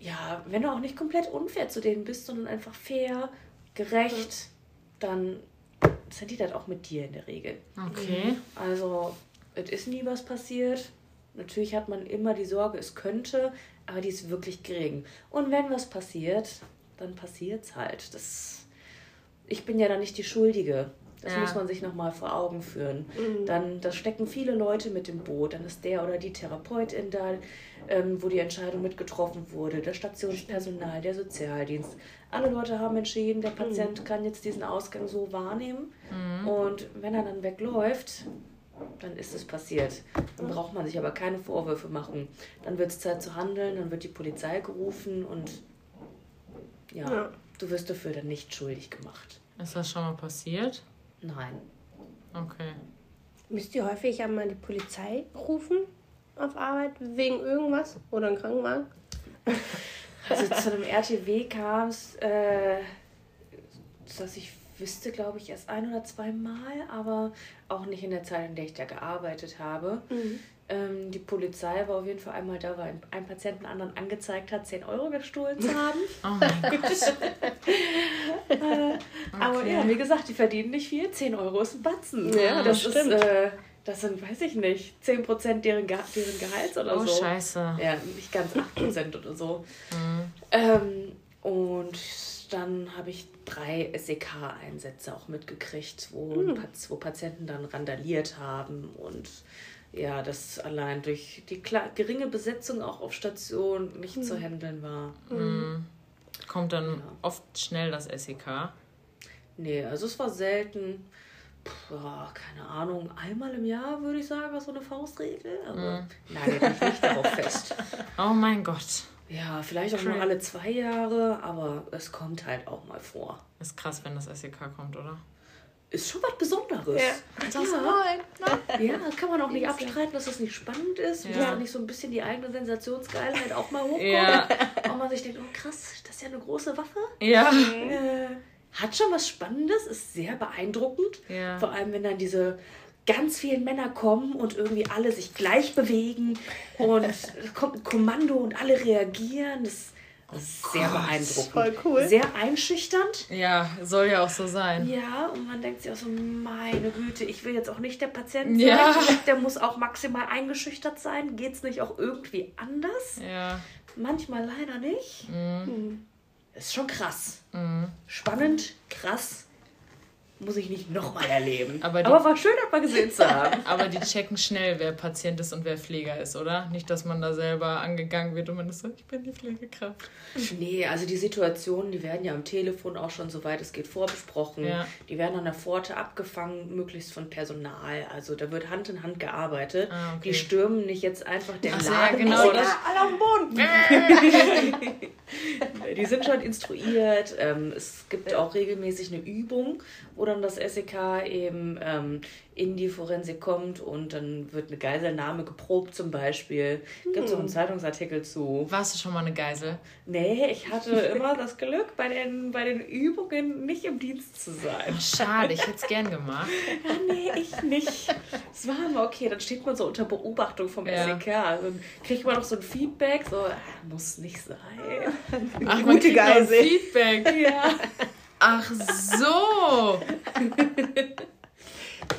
ja, wenn du auch nicht komplett unfair zu denen bist, sondern einfach fair, gerecht, dann sind die das auch mit dir in der Regel. Okay. Also, es ist nie was passiert. Natürlich hat man immer die Sorge, es könnte, aber die ist wirklich gering. Und wenn was passiert, dann passiert's halt. Das, ich bin ja dann nicht die Schuldige. Das Ja. muss man sich nochmal vor Augen führen. Dann da stecken viele Leute mit im Boot. Dann ist der oder die Therapeutin da, ähm, wo die Entscheidung mitgetroffen wurde, das Stationspersonal, der Sozialdienst. Alle Leute haben entschieden, der Patient kann jetzt diesen Ausgang so wahrnehmen. Und wenn er dann wegläuft, dann ist es passiert. Dann braucht man sich aber keine Vorwürfe machen. Dann wird es Zeit zu handeln, dann wird die Polizei gerufen und ja, Ja. du wirst dafür dann nicht schuldig gemacht. Ist das schon mal passiert? Nein. Okay. Müsst ihr häufig einmal die Polizei rufen auf Arbeit wegen irgendwas? Oder einen Krankenwagen? Also zu einem RTW kam es, äh, dass ich wüsste, glaube ich, erst ein oder zwei Mal, aber auch nicht in der Zeit, in der ich da gearbeitet habe. Ähm, die Polizei war auf jeden Fall einmal da, weil ein, Patient einen anderen angezeigt hat, 10 Euro gestohlen zu haben. *laughs* Oh mein Gott. *laughs* Aber Okay. ja, wie gesagt, die verdienen nicht viel. 10 Euro ist ein Batzen. Ja, das ist, stimmt. äh, das sind, weiß ich nicht, 10% deren, Ge deren Gehalts oder Oh, so. scheiße. Ja, nicht ganz 8% oder so. Mhm. Ähm, und dann habe ich drei SEK-Einsätze auch mitgekriegt, wo, Hm. Pat- wo Patienten dann randaliert haben und ja, das allein durch die geringe Besetzung auch auf Station nicht Hm. zu handeln war. Kommt dann oft schnell das SEK. Nee, also es war selten. Puh, ja, keine Ahnung, einmal im Jahr würde ich sagen, war so eine Faustregel, aber nagelt mich nicht darauf fest. *laughs* Oh mein Gott. Ja, vielleicht auch nur Cra- alle zwei Jahre, aber es kommt halt auch mal vor. Ist krass, wenn das SEK kommt, oder? Ist schon was Besonderes. Ja. Ja, ja kann man auch nicht abstreiten, dass das nicht spannend ist, Ja. dass da nicht so ein bisschen die eigene Sensationsgeilheit auch mal hochkommt. Ja. Und man sich denkt, oh krass, das ist ja eine große Waffe. Ja. Äh, hat schon was Spannendes, ist sehr beeindruckend. Ja. Vor allem, wenn dann diese ganz vielen Männer kommen und irgendwie alle sich gleich bewegen und es *laughs* kommt ein Kommando und alle reagieren. Das ist sehr beeindruckend. Voll cool. Sehr einschüchternd. Ja, soll ja auch so sein. Ja, und man denkt sich auch so, meine Güte, ich will jetzt auch nicht der Patient sein. Ja. Der muss auch maximal eingeschüchtert sein. Geht es nicht auch irgendwie anders? Ja. Manchmal leider nicht. Mhm. Ist schon krass. Spannend, krass. Muss ich nicht nochmal erleben. Aber die- Aber war schön, das mal gesehen zu haben. *laughs* Aber die checken schnell, wer Patient ist und wer Pfleger ist, oder? Nicht, dass man da selber angegangen wird und man ist so, ich bin die Pflegekraft. Nee, also die Situationen, die werden ja am Telefon auch schon, soweit es geht, vorbesprochen. Ja. Die werden an der Pforte abgefangen, möglichst von Personal. Also da wird Hand in Hand gearbeitet. Ah, okay. Die stürmen nicht jetzt einfach den Ach so, ja, Laden genau, das- *laughs* alle auf dem Boden. *laughs* Die sind schon instruiert. Ähm, es gibt auch regelmäßig eine Übung, wo dann das SEK eben ähm, in die Forensik kommt und dann wird eine Geiselnahme geprobt zum Beispiel. Gibt es auch einen Zeitungsartikel zu. Warst du schon mal eine Geisel? Nee, ich hatte *laughs* immer das Glück, bei den, bei den Übungen nicht im Dienst zu sein. Schade, ich hätte es gern gemacht. Ja, *laughs* nee, ich nicht. Es war immer okay, dann steht man so unter Beobachtung vom Ja. SEK. Dann kriegt man noch so ein Feedback, so, ah, muss nicht sein. Ach, man Gute ein Geisel. Feedback. Ja. *laughs* Ach so. *laughs*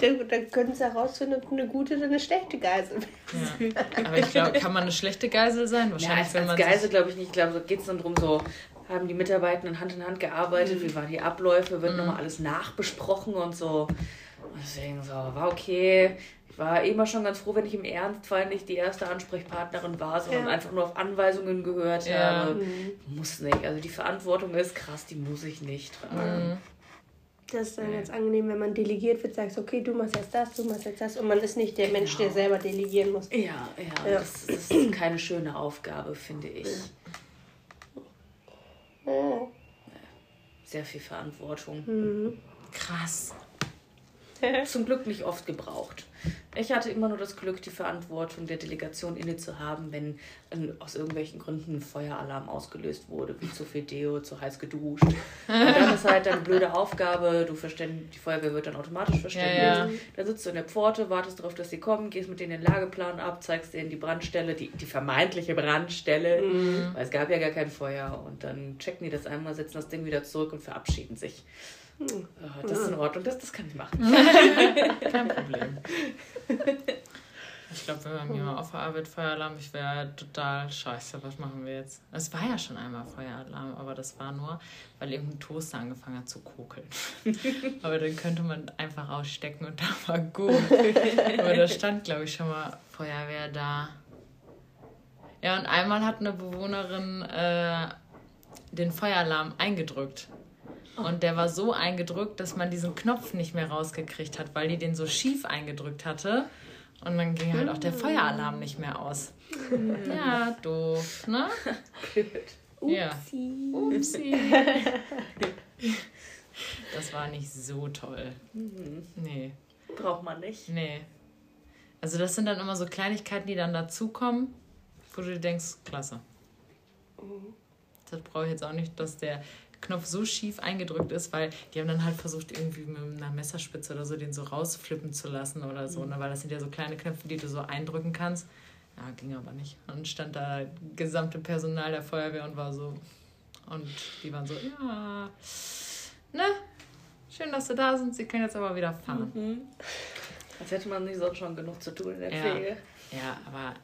Dann, dann können sie herausfinden, ob eine gute oder eine schlechte Geisel ist. Ja. Aber ich glaube, kann man eine schlechte Geisel sein? Ja, Wahrscheinlich, als, wenn man Geisel glaube ich nicht. Ich glaube, so geht es dann darum, so haben die Mitarbeitenden Hand in Hand gearbeitet, wie waren die Abläufe, wird nochmal alles nachbesprochen und so. Deswegen so, war okay. Ich war immer schon ganz froh, wenn ich im Ernstfall nicht die erste Ansprechpartnerin war, sondern Ja. einfach nur auf Anweisungen gehört Ja. habe. Muss nicht. Also die Verantwortung ist krass, die muss ich nicht tragen. Das ist dann ganz angenehm, wenn man delegiert wird, sagst, okay, du machst jetzt das, du machst jetzt das und man ist nicht der Mensch, der selber delegieren muss. Ja, ja, Ja. Das, das ist keine schöne Aufgabe, finde ich. Ja. Sehr viel Verantwortung. krass. *laughs* Zum Glück nicht oft gebraucht. Ich hatte immer nur das Glück, die Verantwortung der Delegation inne zu haben, wenn ähm, aus irgendwelchen Gründen ein Feueralarm ausgelöst wurde, wie zu viel Deo, zu heiß geduscht. *laughs* Und dann ist halt eine blöde Aufgabe, du verständ, die Feuerwehr wird dann automatisch verständigt. Ja, ja. Dann sitzt du in der Pforte, wartest darauf, dass sie kommen, gehst mit denen den Lageplan ab, zeigst denen die Brandstelle, die, die vermeintliche Brandstelle, weil es gab ja gar kein Feuer. Und dann checken die das einmal, setzen das Ding wieder zurück und verabschieden sich. Äh, Das ist in Ordnung, das, das kann ich machen. *laughs* Kein Problem. Ich glaube, wenn man mir mal auf der Arbeit Feueralarm, ich wäre total scheiße. Was machen wir jetzt? Es war ja schon einmal Feueralarm, aber das war nur, weil irgendein Toaster angefangen hat zu kokeln. *laughs* aber den könnte man einfach ausstecken und da war gut. aber da stand, glaube ich, schon mal Feuerwehr da. Ja, und einmal hat eine Bewohnerin äh, den Feueralarm eingedrückt. Und der war so eingedrückt, dass man diesen Knopf nicht mehr rausgekriegt hat, weil die den so schief eingedrückt hatte. Und dann ging halt auch der Feueralarm nicht mehr aus. Ja, doof, ne? Gut. Ja. Upsi. *laughs* Das war nicht so toll. Mhm. Nee. Braucht man nicht. Nee. Also das sind dann immer so Kleinigkeiten, die dann dazukommen, wo du dir denkst, klasse. Mhm. Das brauche ich jetzt auch nicht, dass der Knopf so schief eingedrückt ist, weil die haben dann halt versucht, irgendwie mit einer Messerspitze oder so den so rausflippen zu lassen oder so, mhm. ne? weil das sind ja so kleine Knöpfe, die du so eindrücken kannst. Ja, ging aber nicht. Und stand da gesamte Personal der Feuerwehr und war so. Und die waren so, ja, ne? Schön, dass Sie da sind. Sie können jetzt aber wieder fahren. Mhm. Als hätte man nicht sonst schon genug zu tun in der ja. Pflege. Ja, aber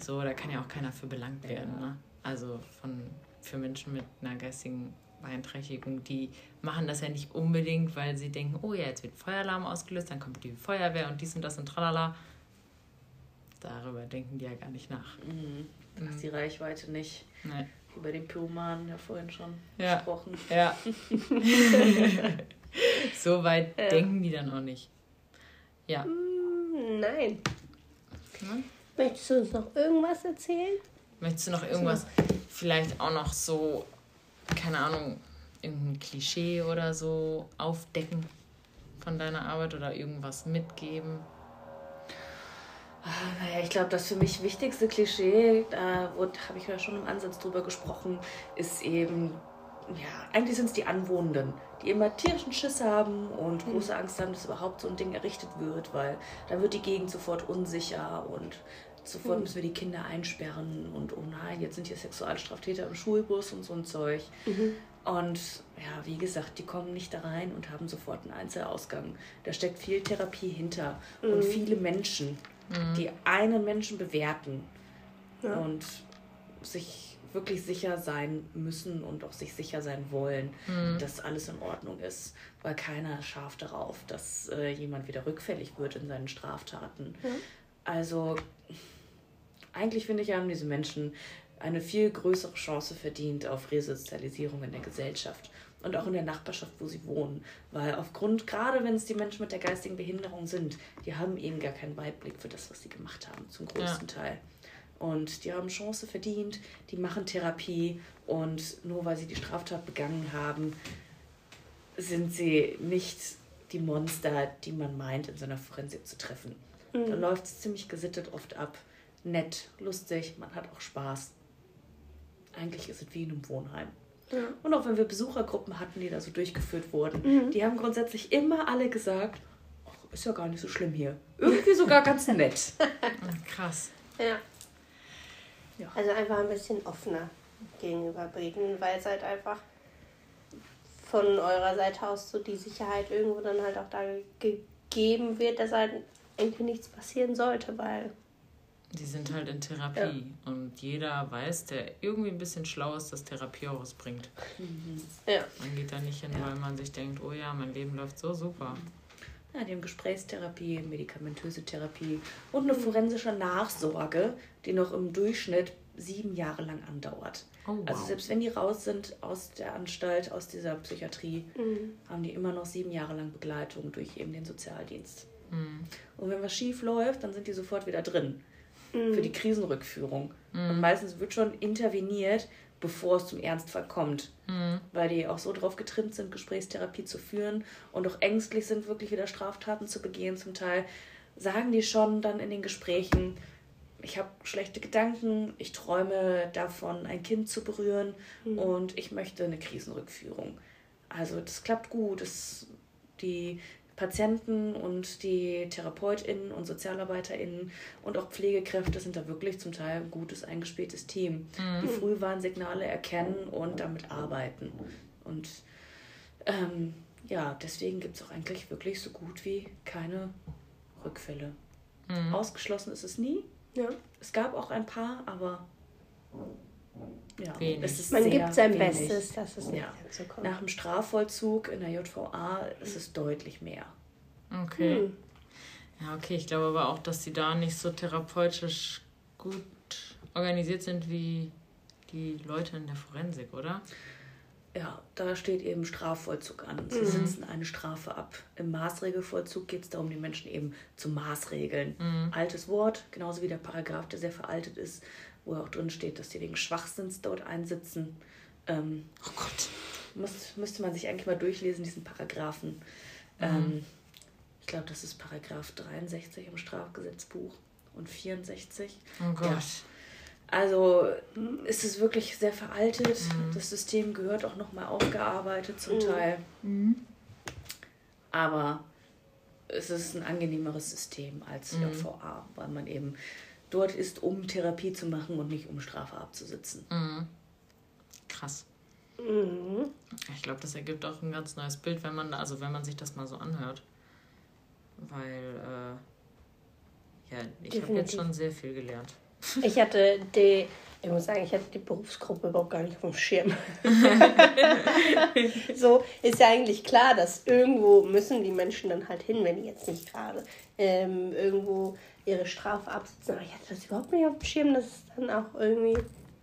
so, da kann ja auch keiner für belangt werden. Ja. Ne? Also von, für Menschen mit einer geistigen Beeinträchtigung, die machen das ja nicht unbedingt, weil sie denken, oh ja, jetzt wird Feueralarm ausgelöst, dann kommt die Feuerwehr und dies und das und tralala. Darüber denken die ja gar nicht nach. Mhm. Du hast die Reichweite nicht. Nee. Über den Pyromanen ja vorhin schon ja. gesprochen. Ja. *laughs* so weit ja. denken die dann auch nicht. Ja. Mm, nein. Hm? Möchtest du uns noch irgendwas erzählen? Möchtest du noch irgendwas, vielleicht auch noch so keine Ahnung, irgendein Klischee oder so aufdecken von deiner Arbeit oder irgendwas mitgeben? Ah, naja, ich glaube, das für mich wichtigste Klischee, da habe ich ja schon im Ansatz drüber gesprochen, ist eben, ja, eigentlich sind es die Anwohnenden, die immer tierischen Schiss haben und mhm. große Angst haben, dass überhaupt so ein Ding errichtet wird, weil dann wird die Gegend sofort unsicher und Sofort müssen wir die Kinder einsperren und oh nein, jetzt sind hier Sexualstraftäter im Schulbus und so ein Zeug. Mhm. Und ja, wie gesagt, die kommen nicht da rein und haben sofort einen Einzelausgang. Da steckt viel Therapie hinter mhm. und viele Menschen, mhm. die einen Menschen bewerten ja. und sich wirklich sicher sein müssen und auch sich sicher sein wollen, mhm. dass alles in Ordnung ist, weil keiner scharf darauf, dass äh, jemand wieder rückfällig wird in seinen Straftaten. Also eigentlich finde ich, haben diese Menschen eine viel größere Chance verdient auf Resozialisierung in der Gesellschaft und auch in der Nachbarschaft, wo sie wohnen. Weil aufgrund, gerade wenn es die Menschen mit der geistigen Behinderung sind, die haben eben gar keinen Weitblick für das, was sie gemacht haben, zum größten ja. Teil. Und die haben Chance verdient, die machen Therapie und nur weil sie die Straftat begangen haben, sind sie nicht die Monster, die man meint, in so einer Forensik zu treffen. Mhm. Da läuft es ziemlich gesittet oft ab nett, lustig, man hat auch Spaß. Eigentlich ist es wie in einem Wohnheim. Ja. Und auch wenn wir Besuchergruppen hatten, die da so durchgeführt wurden, mhm. die haben grundsätzlich immer alle gesagt, ist ja gar nicht so schlimm hier. Irgendwie sogar ganz nett. *laughs* Krass. Ja. ja. Also einfach ein bisschen offener gegenüber Briten, weil es halt einfach von eurer Seite aus so die Sicherheit irgendwo dann halt auch da gegeben wird, dass halt irgendwie nichts passieren sollte, weil die sind halt in Therapie ja. und jeder weiß, der irgendwie ein bisschen schlau ist, dass Therapie auch was bringt. Mhm. Ja. Man geht da nicht hin, ja. weil man sich denkt, oh ja, mein Leben läuft so super. Ja, die haben Gesprächstherapie, medikamentöse Therapie und eine forensische Nachsorge, die noch im Durchschnitt sieben Jahre lang andauert. Oh, wow. Also selbst wenn die raus sind aus der Anstalt, aus dieser Psychiatrie, mhm. haben die immer noch sieben Jahre lang Begleitung durch eben den Sozialdienst. Mhm. Und wenn was schief läuft, dann sind die sofort wieder drin mhm. für die Krisenrückführung. Mhm. Und meistens wird schon interveniert, bevor es zum Ernstfall kommt. Mhm. Weil die auch so drauf getrimmt sind, Gesprächstherapie zu führen und auch ängstlich sind, wirklich wieder Straftaten zu begehen. Zum Teil sagen die schon dann in den Gesprächen, ich habe schlechte Gedanken, ich träume davon, ein Kind zu berühren mhm. und ich möchte eine Krisenrückführung. Also das klappt gut. Das, die Patienten und die TherapeutInnen und SozialarbeiterInnen und auch Pflegekräfte sind da wirklich zum Teil ein gutes, eingespieltes Team, mhm. die Frühwarnsignale erkennen und damit arbeiten. Und ähm, ja, deswegen gibt es auch eigentlich wirklich so gut wie keine Rückfälle. Ausgeschlossen ist es nie. Ja. Es gab auch ein paar, aber ja, Wenig. es ist Man gibt sein wenig. Bestes, dass es nicht Ja. dazu kommt. Nach dem Strafvollzug in der JVA ist es deutlich mehr. Okay. Hm. Ja, okay. Ich glaube aber auch, dass die da nicht so therapeutisch gut organisiert sind wie die Leute in der Forensik, oder? Ja, da steht eben Strafvollzug an. Sie sitzen eine Strafe ab. Im Maßregelvollzug geht es darum, die Menschen eben zu maßregeln. Altes Wort, genauso wie der Paragraph, der sehr veraltet ist, wo auch drin steht, dass die wegen Schwachsinns dort einsitzen. Ähm, Oh Gott. muss, müsste man sich eigentlich mal durchlesen, diesen Paragraphen. Ähm, ich glaube, das ist Paragraph 63 im Strafgesetzbuch und 64. Oh Gott. Ja. Also mm, ist es wirklich sehr veraltet. Das System gehört auch nochmal aufgearbeitet zum Teil. Aber es ist ein angenehmeres System als JVA, weil man eben dort ist, um Therapie zu machen und nicht um Strafe abzusitzen. Krass. Mhm. Ich glaube, das ergibt auch ein ganz neues Bild, wenn man, also wenn man sich das mal so anhört. Weil, äh, ja, ich habe jetzt schon sehr viel gelernt. Ich hatte die, ich muss sagen, ich hatte die Berufsgruppe überhaupt gar nicht auf dem Schirm. *laughs* so ist ja eigentlich klar, dass irgendwo müssen die Menschen dann halt hin, wenn die jetzt nicht gerade ähm, irgendwo ihre Strafe absitzen. Aber ich hatte das überhaupt nicht auf dem Schirm, dass es dann auch irgendwie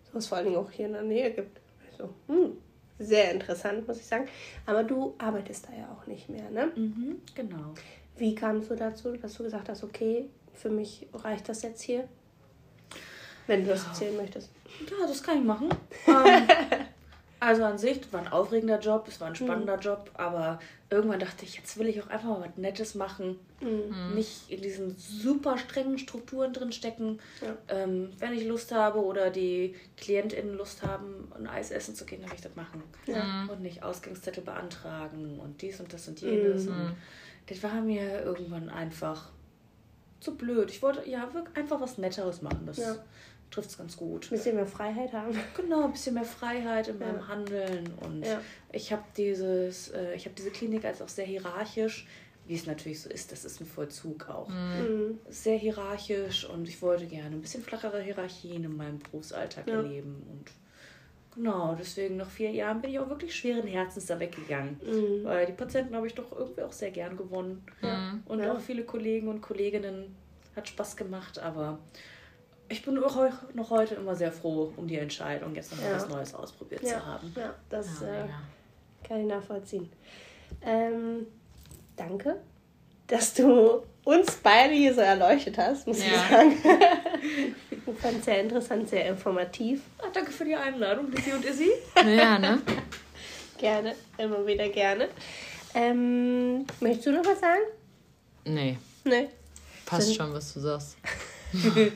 sowas vor allen Dingen auch hier in der Nähe gibt. Also, hm, sehr interessant, muss ich sagen. Aber du arbeitest da ja auch nicht mehr, ne? Mhm, genau. Wie kamst du dazu, dass du gesagt hast, okay, für mich reicht das jetzt hier? Wenn du das erzählen möchtest. Ja, das kann ich machen. *laughs* ähm, also an sich, das war ein aufregender Job, es war ein spannender Job, aber irgendwann dachte ich, jetzt will ich auch einfach mal was Nettes machen. Nicht in diesen super strengen Strukturen drin stecken. Ja. Ähm, wenn ich Lust habe oder die KlientInnen Lust haben, ein Eis essen zu gehen, dann will ich das machen. Und nicht Ausgangszettel beantragen und dies und das und jenes. Und das war mir irgendwann einfach zu blöd. Ich wollte ja wirklich einfach was Netteres machen. Das Ja. Trifft es ganz gut. Ein bisschen mehr Freiheit haben. Genau, ein bisschen mehr Freiheit in meinem Ja. Handeln und Ja. ich habe dieses, äh, ich habe diese Klinik als auch sehr hierarchisch, wie es natürlich so ist, das ist ein Vollzug auch. Mhm. Sehr hierarchisch und ich wollte gerne ein bisschen flachere Hierarchien in meinem Berufsalltag Ja. erleben und genau, deswegen nach vier Jahren bin ich auch wirklich schweren Herzens da weggegangen, Mhm. weil die Patienten habe ich doch irgendwie auch sehr gern gewonnen und Ja. auch viele Kollegen und Kolleginnen hat Spaß gemacht, aber ich bin auch noch heute immer sehr froh um die Entscheidung, jetzt nochmal Ja. was Neues ausprobiert zu Ja, haben. ja, das Ja, äh, kann ich nachvollziehen. Ähm, danke, dass du uns beide hier so erleuchtet hast, muss ich sagen. *laughs* ich fand es sehr interessant, sehr informativ. Ah, danke für die Einladung, Lizzie und Izzy. Ja, ne? Gerne, immer wieder gerne. Ähm, möchtest du noch was sagen? Nee, Ne? passt Sind- schon, was du sagst. *laughs*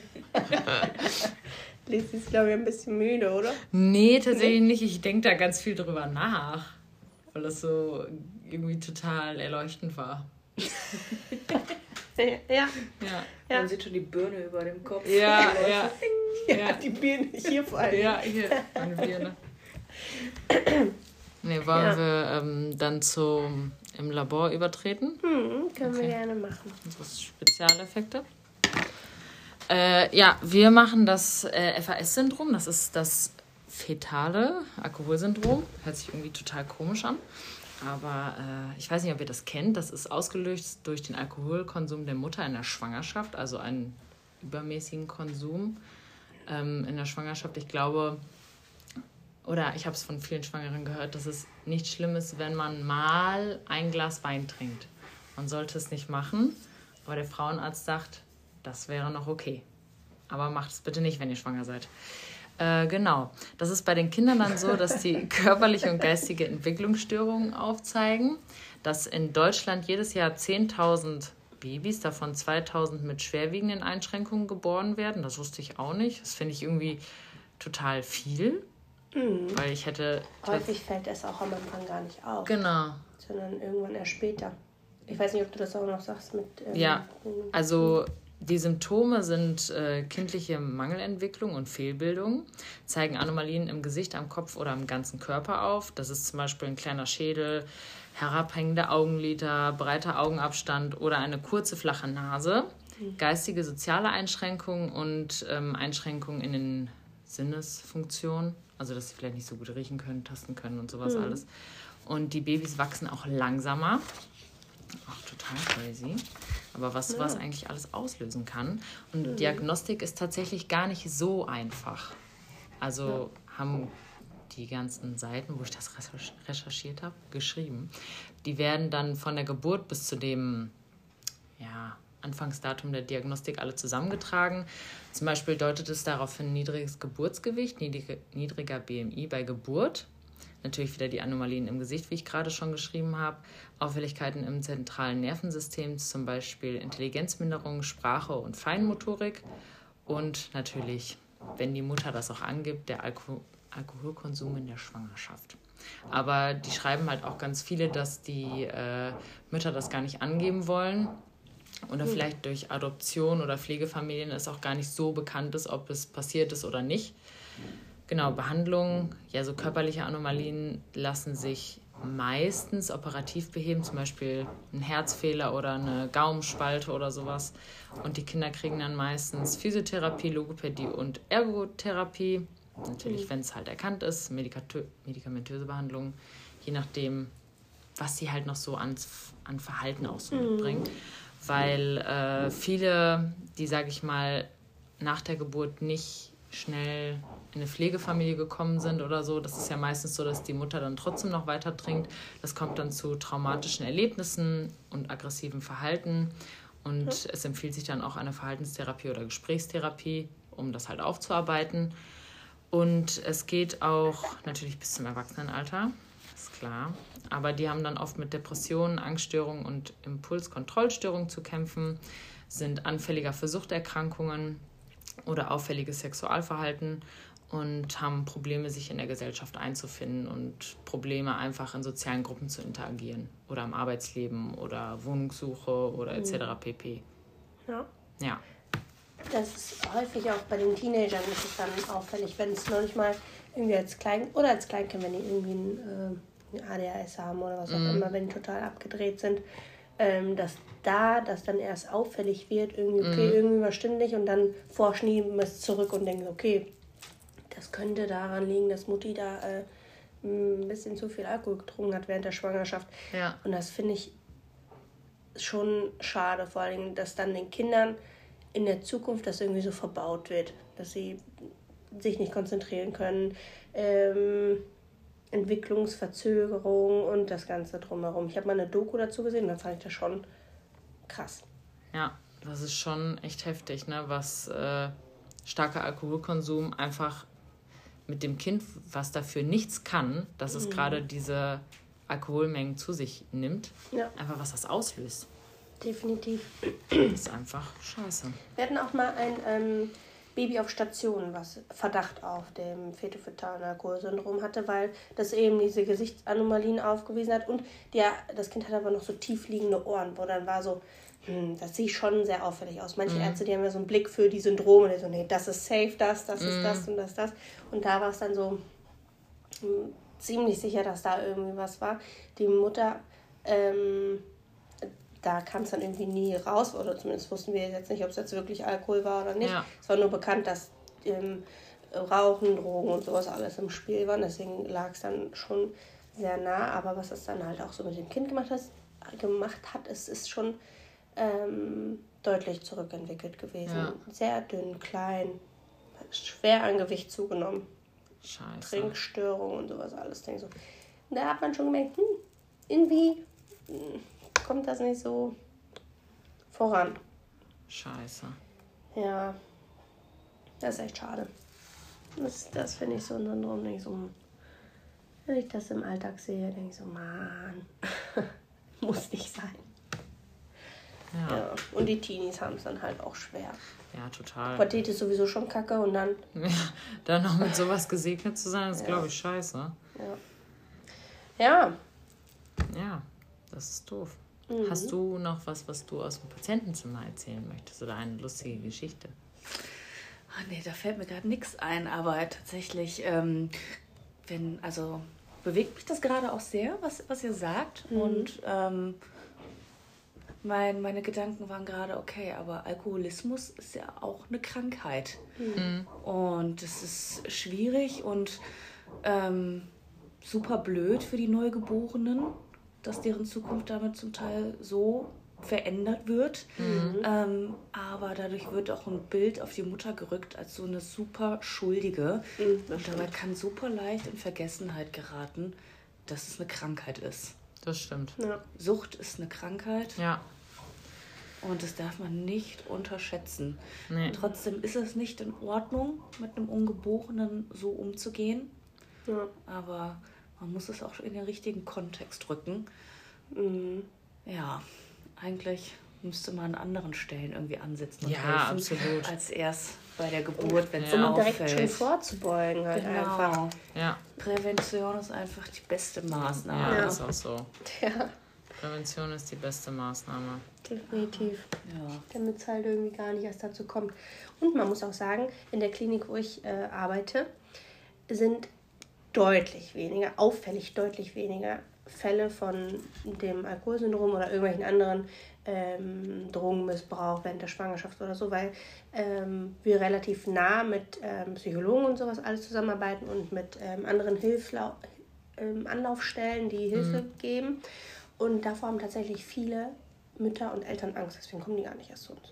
Lizzie ist, glaube ich, ein bisschen müde, oder? Nee, tatsächlich nicht. Ich denke da ganz viel drüber nach, weil das so irgendwie total erleuchtend war. Ja, ja, Ja. Man sieht schon die Birne über dem Kopf. ja, *laughs* ja. ja, Ja. die Birne hier vor allem. Ja, hier, meine Birne. *clears throat* Nee, wollen Ja. wir ähm, dann zum im Labor übertreten? Hm, können wir Okay. gerne machen. Unsere Spezialeffekte. Äh, ja, wir machen das äh, FAS-Syndrom. Das ist das fetale Alkoholsyndrom. Hört sich irgendwie total komisch an. Aber äh, ich weiß nicht, ob ihr das kennt. Das ist ausgelöst durch den Alkoholkonsum der Mutter in der Schwangerschaft, also einen übermäßigen Konsum ähm, in der Schwangerschaft. Ich glaube, oder ich habe es von vielen Schwangeren gehört, dass es nicht schlimm ist, wenn man mal ein Glas Wein trinkt. Man sollte es nicht machen, aber der Frauenarzt sagt, das wäre noch okay. Aber macht es bitte nicht, wenn ihr schwanger seid. Äh, genau. Das ist bei den Kindern dann so, dass die *laughs* körperliche und geistige Entwicklungsstörungen aufzeigen, dass in Deutschland jedes Jahr 10.000 Babys, davon 2.000 mit schwerwiegenden Einschränkungen geboren werden. Das wusste ich auch nicht. Das finde ich irgendwie total viel, weil ich hätte... Häufig fällt es auch am Anfang gar nicht auf, Genau. sondern irgendwann erst später. Ich weiß nicht, ob du das auch noch sagst mit. Ähm, Ja, also die Symptome sind äh, kindliche Mangelentwicklung und Fehlbildung, zeigen Anomalien im Gesicht, am Kopf oder am ganzen Körper auf. Das ist zum Beispiel ein kleiner Schädel, herabhängende Augenlider, breiter Augenabstand oder eine kurze, flache Nase. mhm. geistige, soziale Einschränkungen und ähm, Einschränkungen in den Sinnesfunktionen. Also, dass sie vielleicht nicht so gut riechen können, tasten können und sowas mhm. alles. Und die Babys wachsen auch langsamer. Auch total crazy. Aber was ja. sowas eigentlich alles auslösen kann. Und mhm. Diagnostik ist tatsächlich gar nicht so einfach. Also ja. haben die ganzen Seiten, wo ich das recherchiert habe, geschrieben. Die werden dann von der Geburt bis zu dem ja, Anfangsdatum der Diagnostik alle zusammengetragen. Zum Beispiel deutet es darauf hin niedriges Geburtsgewicht, niedriger BMI bei Geburt. Natürlich wieder die Anomalien im Gesicht, wie ich gerade schon geschrieben habe. Auffälligkeiten im zentralen Nervensystem, zum Beispiel Intelligenzminderung, Sprache und Feinmotorik. Und natürlich, wenn die Mutter das auch angibt, der Alko Alkoholkonsum in der Schwangerschaft. Aber die schreiben halt auch ganz viele, dass die äh, Mütter das gar nicht angeben wollen. Oder hm. vielleicht durch Adoption oder Pflegefamilien es auch gar nicht so bekannt ist, ob es passiert ist oder nicht. Genau, Behandlungen, ja, so körperliche Anomalien lassen sich meistens operativ beheben, zum Beispiel ein Herzfehler oder eine Gaumenspalte oder sowas. Und die Kinder kriegen dann meistens Physiotherapie, Logopädie und Ergotherapie. Natürlich, mhm. wenn es halt erkannt ist, medikamentöse Behandlung, je nachdem, was sie halt noch so ans, an Verhalten auch so mhm. mitbringt. Weil äh, viele, die, sage ich mal, nach der Geburt nicht schnell in eine Pflegefamilie gekommen sind oder so. Das ist ja meistens so, dass die Mutter dann trotzdem noch weiter trinkt. Das kommt dann zu traumatischen Erlebnissen und aggressivem Verhalten. Und es empfiehlt sich dann auch eine Verhaltenstherapie oder Gesprächstherapie, um das halt aufzuarbeiten. Und es geht auch natürlich bis zum Erwachsenenalter, ist klar. Aber die haben dann oft mit Depressionen, Angststörungen und Impulskontrollstörungen zu kämpfen, sind anfälliger für Suchterkrankungen oder auffälliges Sexualverhalten und haben Probleme, sich in der Gesellschaft einzufinden und Probleme, einfach in sozialen Gruppen zu interagieren oder im Arbeitsleben oder Wohnungssuche oder etc. Mhm. pp. Ja. Ja. Das ist häufig auch bei den Teenagern ist es dann auffällig, wenn es noch nicht mal irgendwie als Klein oder als Kleinkind, wenn die irgendwie ein, äh, ADHS haben oder was auch mhm. immer, wenn die total abgedreht sind, ähm, dass da das dann erst auffällig wird, irgendwie, okay, mhm. irgendwie was stimmt nicht und dann forschen die es zurück und denken, okay, das könnte daran liegen, dass Mutti da äh, ein bisschen zu viel Alkohol getrunken hat während der Schwangerschaft. Ja. Und das finde ich schon schade, vor allem, dass dann den Kindern in der Zukunft das irgendwie so verbaut wird, dass sie sich nicht konzentrieren können, ähm, Entwicklungsverzögerung und das Ganze drumherum. Ich habe mal eine Doku dazu gesehen und dann fand ich das schon krass. Ja, das ist schon echt heftig, ne? was äh, starker Alkoholkonsum einfach mit dem Kind, was dafür nichts kann, dass es mhm. gerade diese Alkoholmengen zu sich nimmt, ja. einfach was das auslöst. Definitiv. Das ist einfach scheiße. Wir hatten auch mal ein ähm, Baby auf Station, was Verdacht auf dem fetofetalen Alkoholsyndrom hatte, weil das eben diese Gesichtsanomalien aufgewiesen hat und der, das Kind hat aber noch so tief liegende Ohren, wo dann war so, hm, das sieht schon sehr auffällig aus. Manche mhm. Ärzte, die haben ja so einen Blick für die Syndrome, die so, nee, das ist safe, das, das mhm. ist das und das, das. Und da war es dann so hm, ziemlich sicher, dass da irgendwie was war. Die Mutter ähm, da kam es dann irgendwie nie raus, oder zumindest wussten wir jetzt nicht, ob es jetzt wirklich Alkohol war oder nicht. Ja. Es war nur bekannt, dass ähm, Rauchen, Drogen und sowas alles im Spiel waren. Deswegen lag es dann schon sehr nah. Aber was es dann halt auch so mit dem Kind gemacht hat, gemacht hat es ist schon ähm, deutlich zurückentwickelt gewesen. Ja. Sehr dünn, klein, schwer an Gewicht zugenommen. Scheiße. Trinkstörungen und sowas alles. So. Da hat man schon gemerkt, hm, irgendwie hm, kommt das nicht so voran. Scheiße. Ja, das ist echt schade. Das, das finde ich so Syndrom, denke ich so, wenn ich das im Alltag sehe, denke ich so, Mann, *laughs* muss nicht sein. Ja. ja. Und die Teenies haben es dann halt auch schwer. Ja, total. Pubertät ist sowieso schon kacke und dann. *laughs* Ja, dann noch mit sowas gesegnet zu sein, ist, ja. glaube ich, scheiße. Ja. Ja. Ja, das ist doof. Mhm. Hast du noch was, was du aus dem Patientenzimmer erzählen möchtest oder eine lustige Geschichte? Ach nee, da fällt mir gerade nichts ein, aber tatsächlich, ähm, wenn, also bewegt mich das gerade auch sehr, was, was ihr sagt. Mhm. Und ähm, mein, meine Gedanken waren gerade, okay, aber Alkoholismus ist ja auch eine Krankheit. Und es ist schwierig und ähm, super blöd für die Neugeborenen, dass deren Zukunft damit zum Teil so verändert wird. Ähm, aber dadurch wird auch ein Bild auf die Mutter gerückt als so eine super Schuldige. Und dabei kann super leicht in Vergessenheit geraten, dass es eine Krankheit ist. Das stimmt. Ja. Sucht ist eine Krankheit Ja. und das darf man nicht unterschätzen. Nee. Trotzdem ist es nicht in Ordnung, mit einem Ungeborenen so umzugehen, Ja. aber man muss es auch in den richtigen Kontext rücken. Mhm. Ja, eigentlich müsste man an anderen Stellen irgendwie ansetzen und Ja, helfen, absolut. als erst bei der Geburt, wenn es Ja. Um direkt schon vorzubeugen halt einfach. Genau. Ja. Prävention ist einfach die beste Ja, Maßnahme. ist auch so. Ja, Prävention ist die beste Maßnahme. definitiv. Ja. Damit es halt irgendwie gar nicht erst dazu kommt. Und man muss auch sagen, in der Klinik, wo ich äh, arbeite, sind deutlich weniger, auffällig deutlich weniger Fälle von dem Alkoholsyndrom oder irgendwelchen anderen ähm, Drogenmissbrauch während der Schwangerschaft oder so, weil ähm, wir relativ nah mit ähm, Psychologen und sowas alles zusammenarbeiten und mit ähm, anderen Hilfslau ähm, Anlaufstellen, die Hilfe geben. Und davor haben tatsächlich viele Mütter und Eltern Angst, deswegen kommen die gar nicht erst zu uns.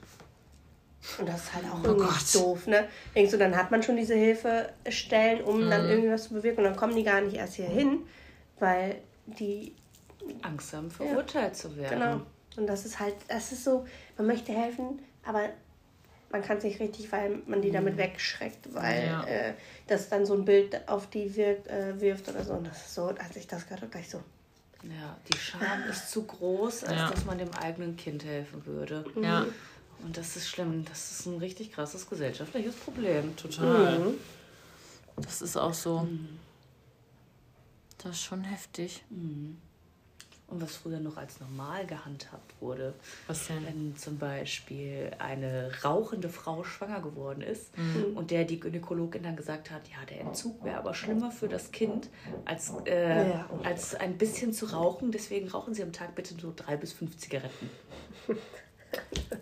Und das ist halt auch irgendwie Gott. doof, ne? Denkst du, dann hat man schon diese Hilfestellen, um Mhm. dann irgendwie was zu bewirken und dann kommen die gar nicht erst hier hin, weil die, Angst haben, verurteilt zu werden. genau. Und das ist halt, das ist so, man möchte helfen, aber man kann es nicht richtig, weil man die damit wegschreckt, weil Mhm. Ja. äh, das dann so ein Bild auf die wirkt, äh, wirft oder so. Und das ist so, als ich das gehört habe, dachte ich so, Ja, die Scham ist zu groß, als Ja. dass man dem eigenen Kind helfen würde. Ja, Und das ist schlimm. Das ist ein richtig krasses gesellschaftliches Problem. total. Das ist auch so. Das ist schon heftig. Und was früher noch als normal gehandhabt wurde, Was denn? wenn zum Beispiel eine rauchende Frau schwanger geworden ist Mhm. und der die Gynäkologin dann gesagt hat, ja, der Entzug wäre aber schlimmer für das Kind, als, äh, Ja. als ein bisschen zu rauchen. Deswegen rauchen Sie am Tag bitte so drei bis fünf Zigaretten. *laughs*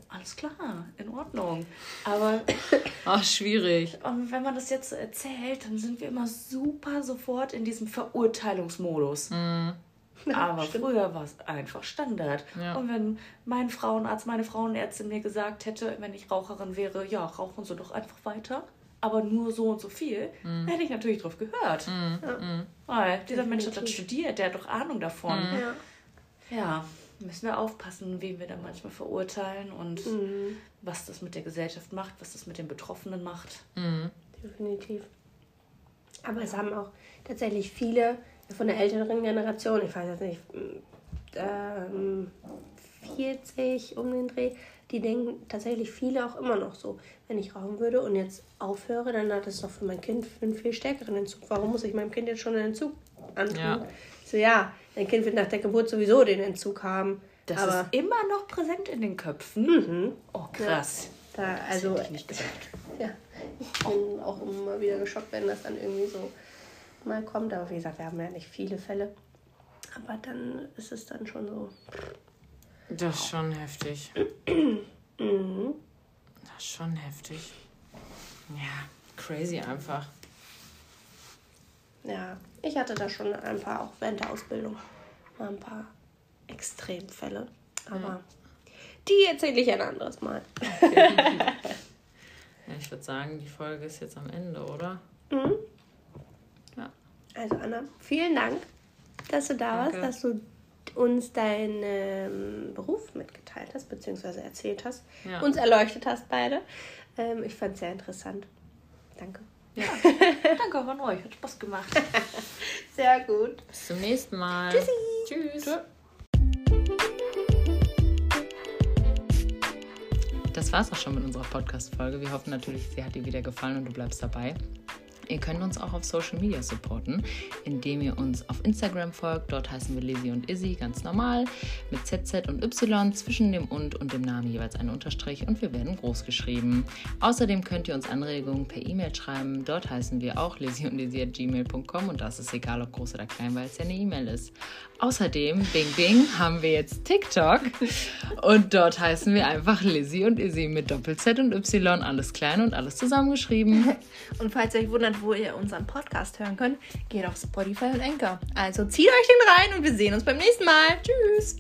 Alles klar, in Ordnung. Aber Ach, schwierig. und wenn man das jetzt so erzählt, dann sind wir immer super sofort in diesem Verurteilungsmodus. Mhm. *laughs* Aber früher war es einfach Standard. Ja. Und wenn mein Frauenarzt, meine Frauenärztin mir gesagt hätte, wenn ich Raucherin wäre, ja, rauchen Sie doch einfach weiter, aber nur so und so viel, Mhm. hätte ich natürlich drauf gehört. Weil dieser Mensch hat das studiert, der hat doch Ahnung davon. ja. Ja, müssen wir aufpassen, wen wir da manchmal verurteilen und Mhm. was das mit der Gesellschaft macht, was das mit den Betroffenen macht. definitiv. Aber es haben auch tatsächlich viele von der älteren Generation, ich weiß jetzt nicht, ähm, 40 um den Dreh, die denken tatsächlich viele auch immer noch so, wenn ich rauchen würde und jetzt aufhöre, dann hat es doch für mein Kind einen viel stärkeren Entzug. Warum muss ich meinem Kind jetzt schon einen Entzug antun? Ja. So, ja, dein Kind wird nach der Geburt sowieso den Entzug haben. Das aber ist immer noch präsent in den Köpfen. Oh, krass. da, Das also hätte ich nicht gesagt. Ja, ich bin auch immer wieder geschockt, wenn das dann irgendwie so mal kommt. Aber wie gesagt, wir haben ja nicht viele Fälle. Aber dann ist es dann schon so. Das ist schon heftig. Mhm. Das ist schon heftig. Ja, crazy einfach. Ja, ich hatte da schon ein paar, auch während der Ausbildung, mal ein paar Extremfälle. Aber die erzähle ich ein anderes Mal. *laughs* Ja, ich würde sagen, die Folge ist jetzt am Ende, oder? Mhm. Ja. Also Anna, vielen Dank, dass du da Danke. warst, dass du uns deinen ähm, Beruf mitgeteilt hast, beziehungsweise erzählt hast, Ja. uns erleuchtet hast beide. Ähm, ich fand es sehr interessant. Danke. *laughs* Danke auch an euch, hat Spaß gemacht. *laughs* Sehr gut. Bis zum nächsten Mal. Tschüss. Das war's auch schon mit unserer Podcast-Folge. Wir hoffen natürlich, sie hat dir wieder gefallen und du bleibst dabei. Ihr könnt uns auch auf Social Media supporten, indem ihr uns auf Instagram folgt. Dort heißen wir Lizzie und Izzy ganz normal mit ZZ und Y zwischen dem und und dem Namen jeweils ein Unterstrich und wir werden groß geschrieben. Außerdem könnt ihr uns Anregungen per E-Mail schreiben. Dort heißen wir auch Lizzie und Izzy at gmail.com und das ist egal, ob groß oder klein, weil es ja eine E-Mail ist. Außerdem, Bing Bing, haben wir jetzt TikTok und dort heißen wir einfach Lizzie und Izzy mit Doppel-Z und Y, alles klein und alles zusammengeschrieben. *laughs* Und falls ihr euch wundert, wo ihr unseren Podcast hören könnt, geht auf Spotify und Anchor. Also zieht euch den rein und wir sehen uns beim nächsten Mal. Tschüss!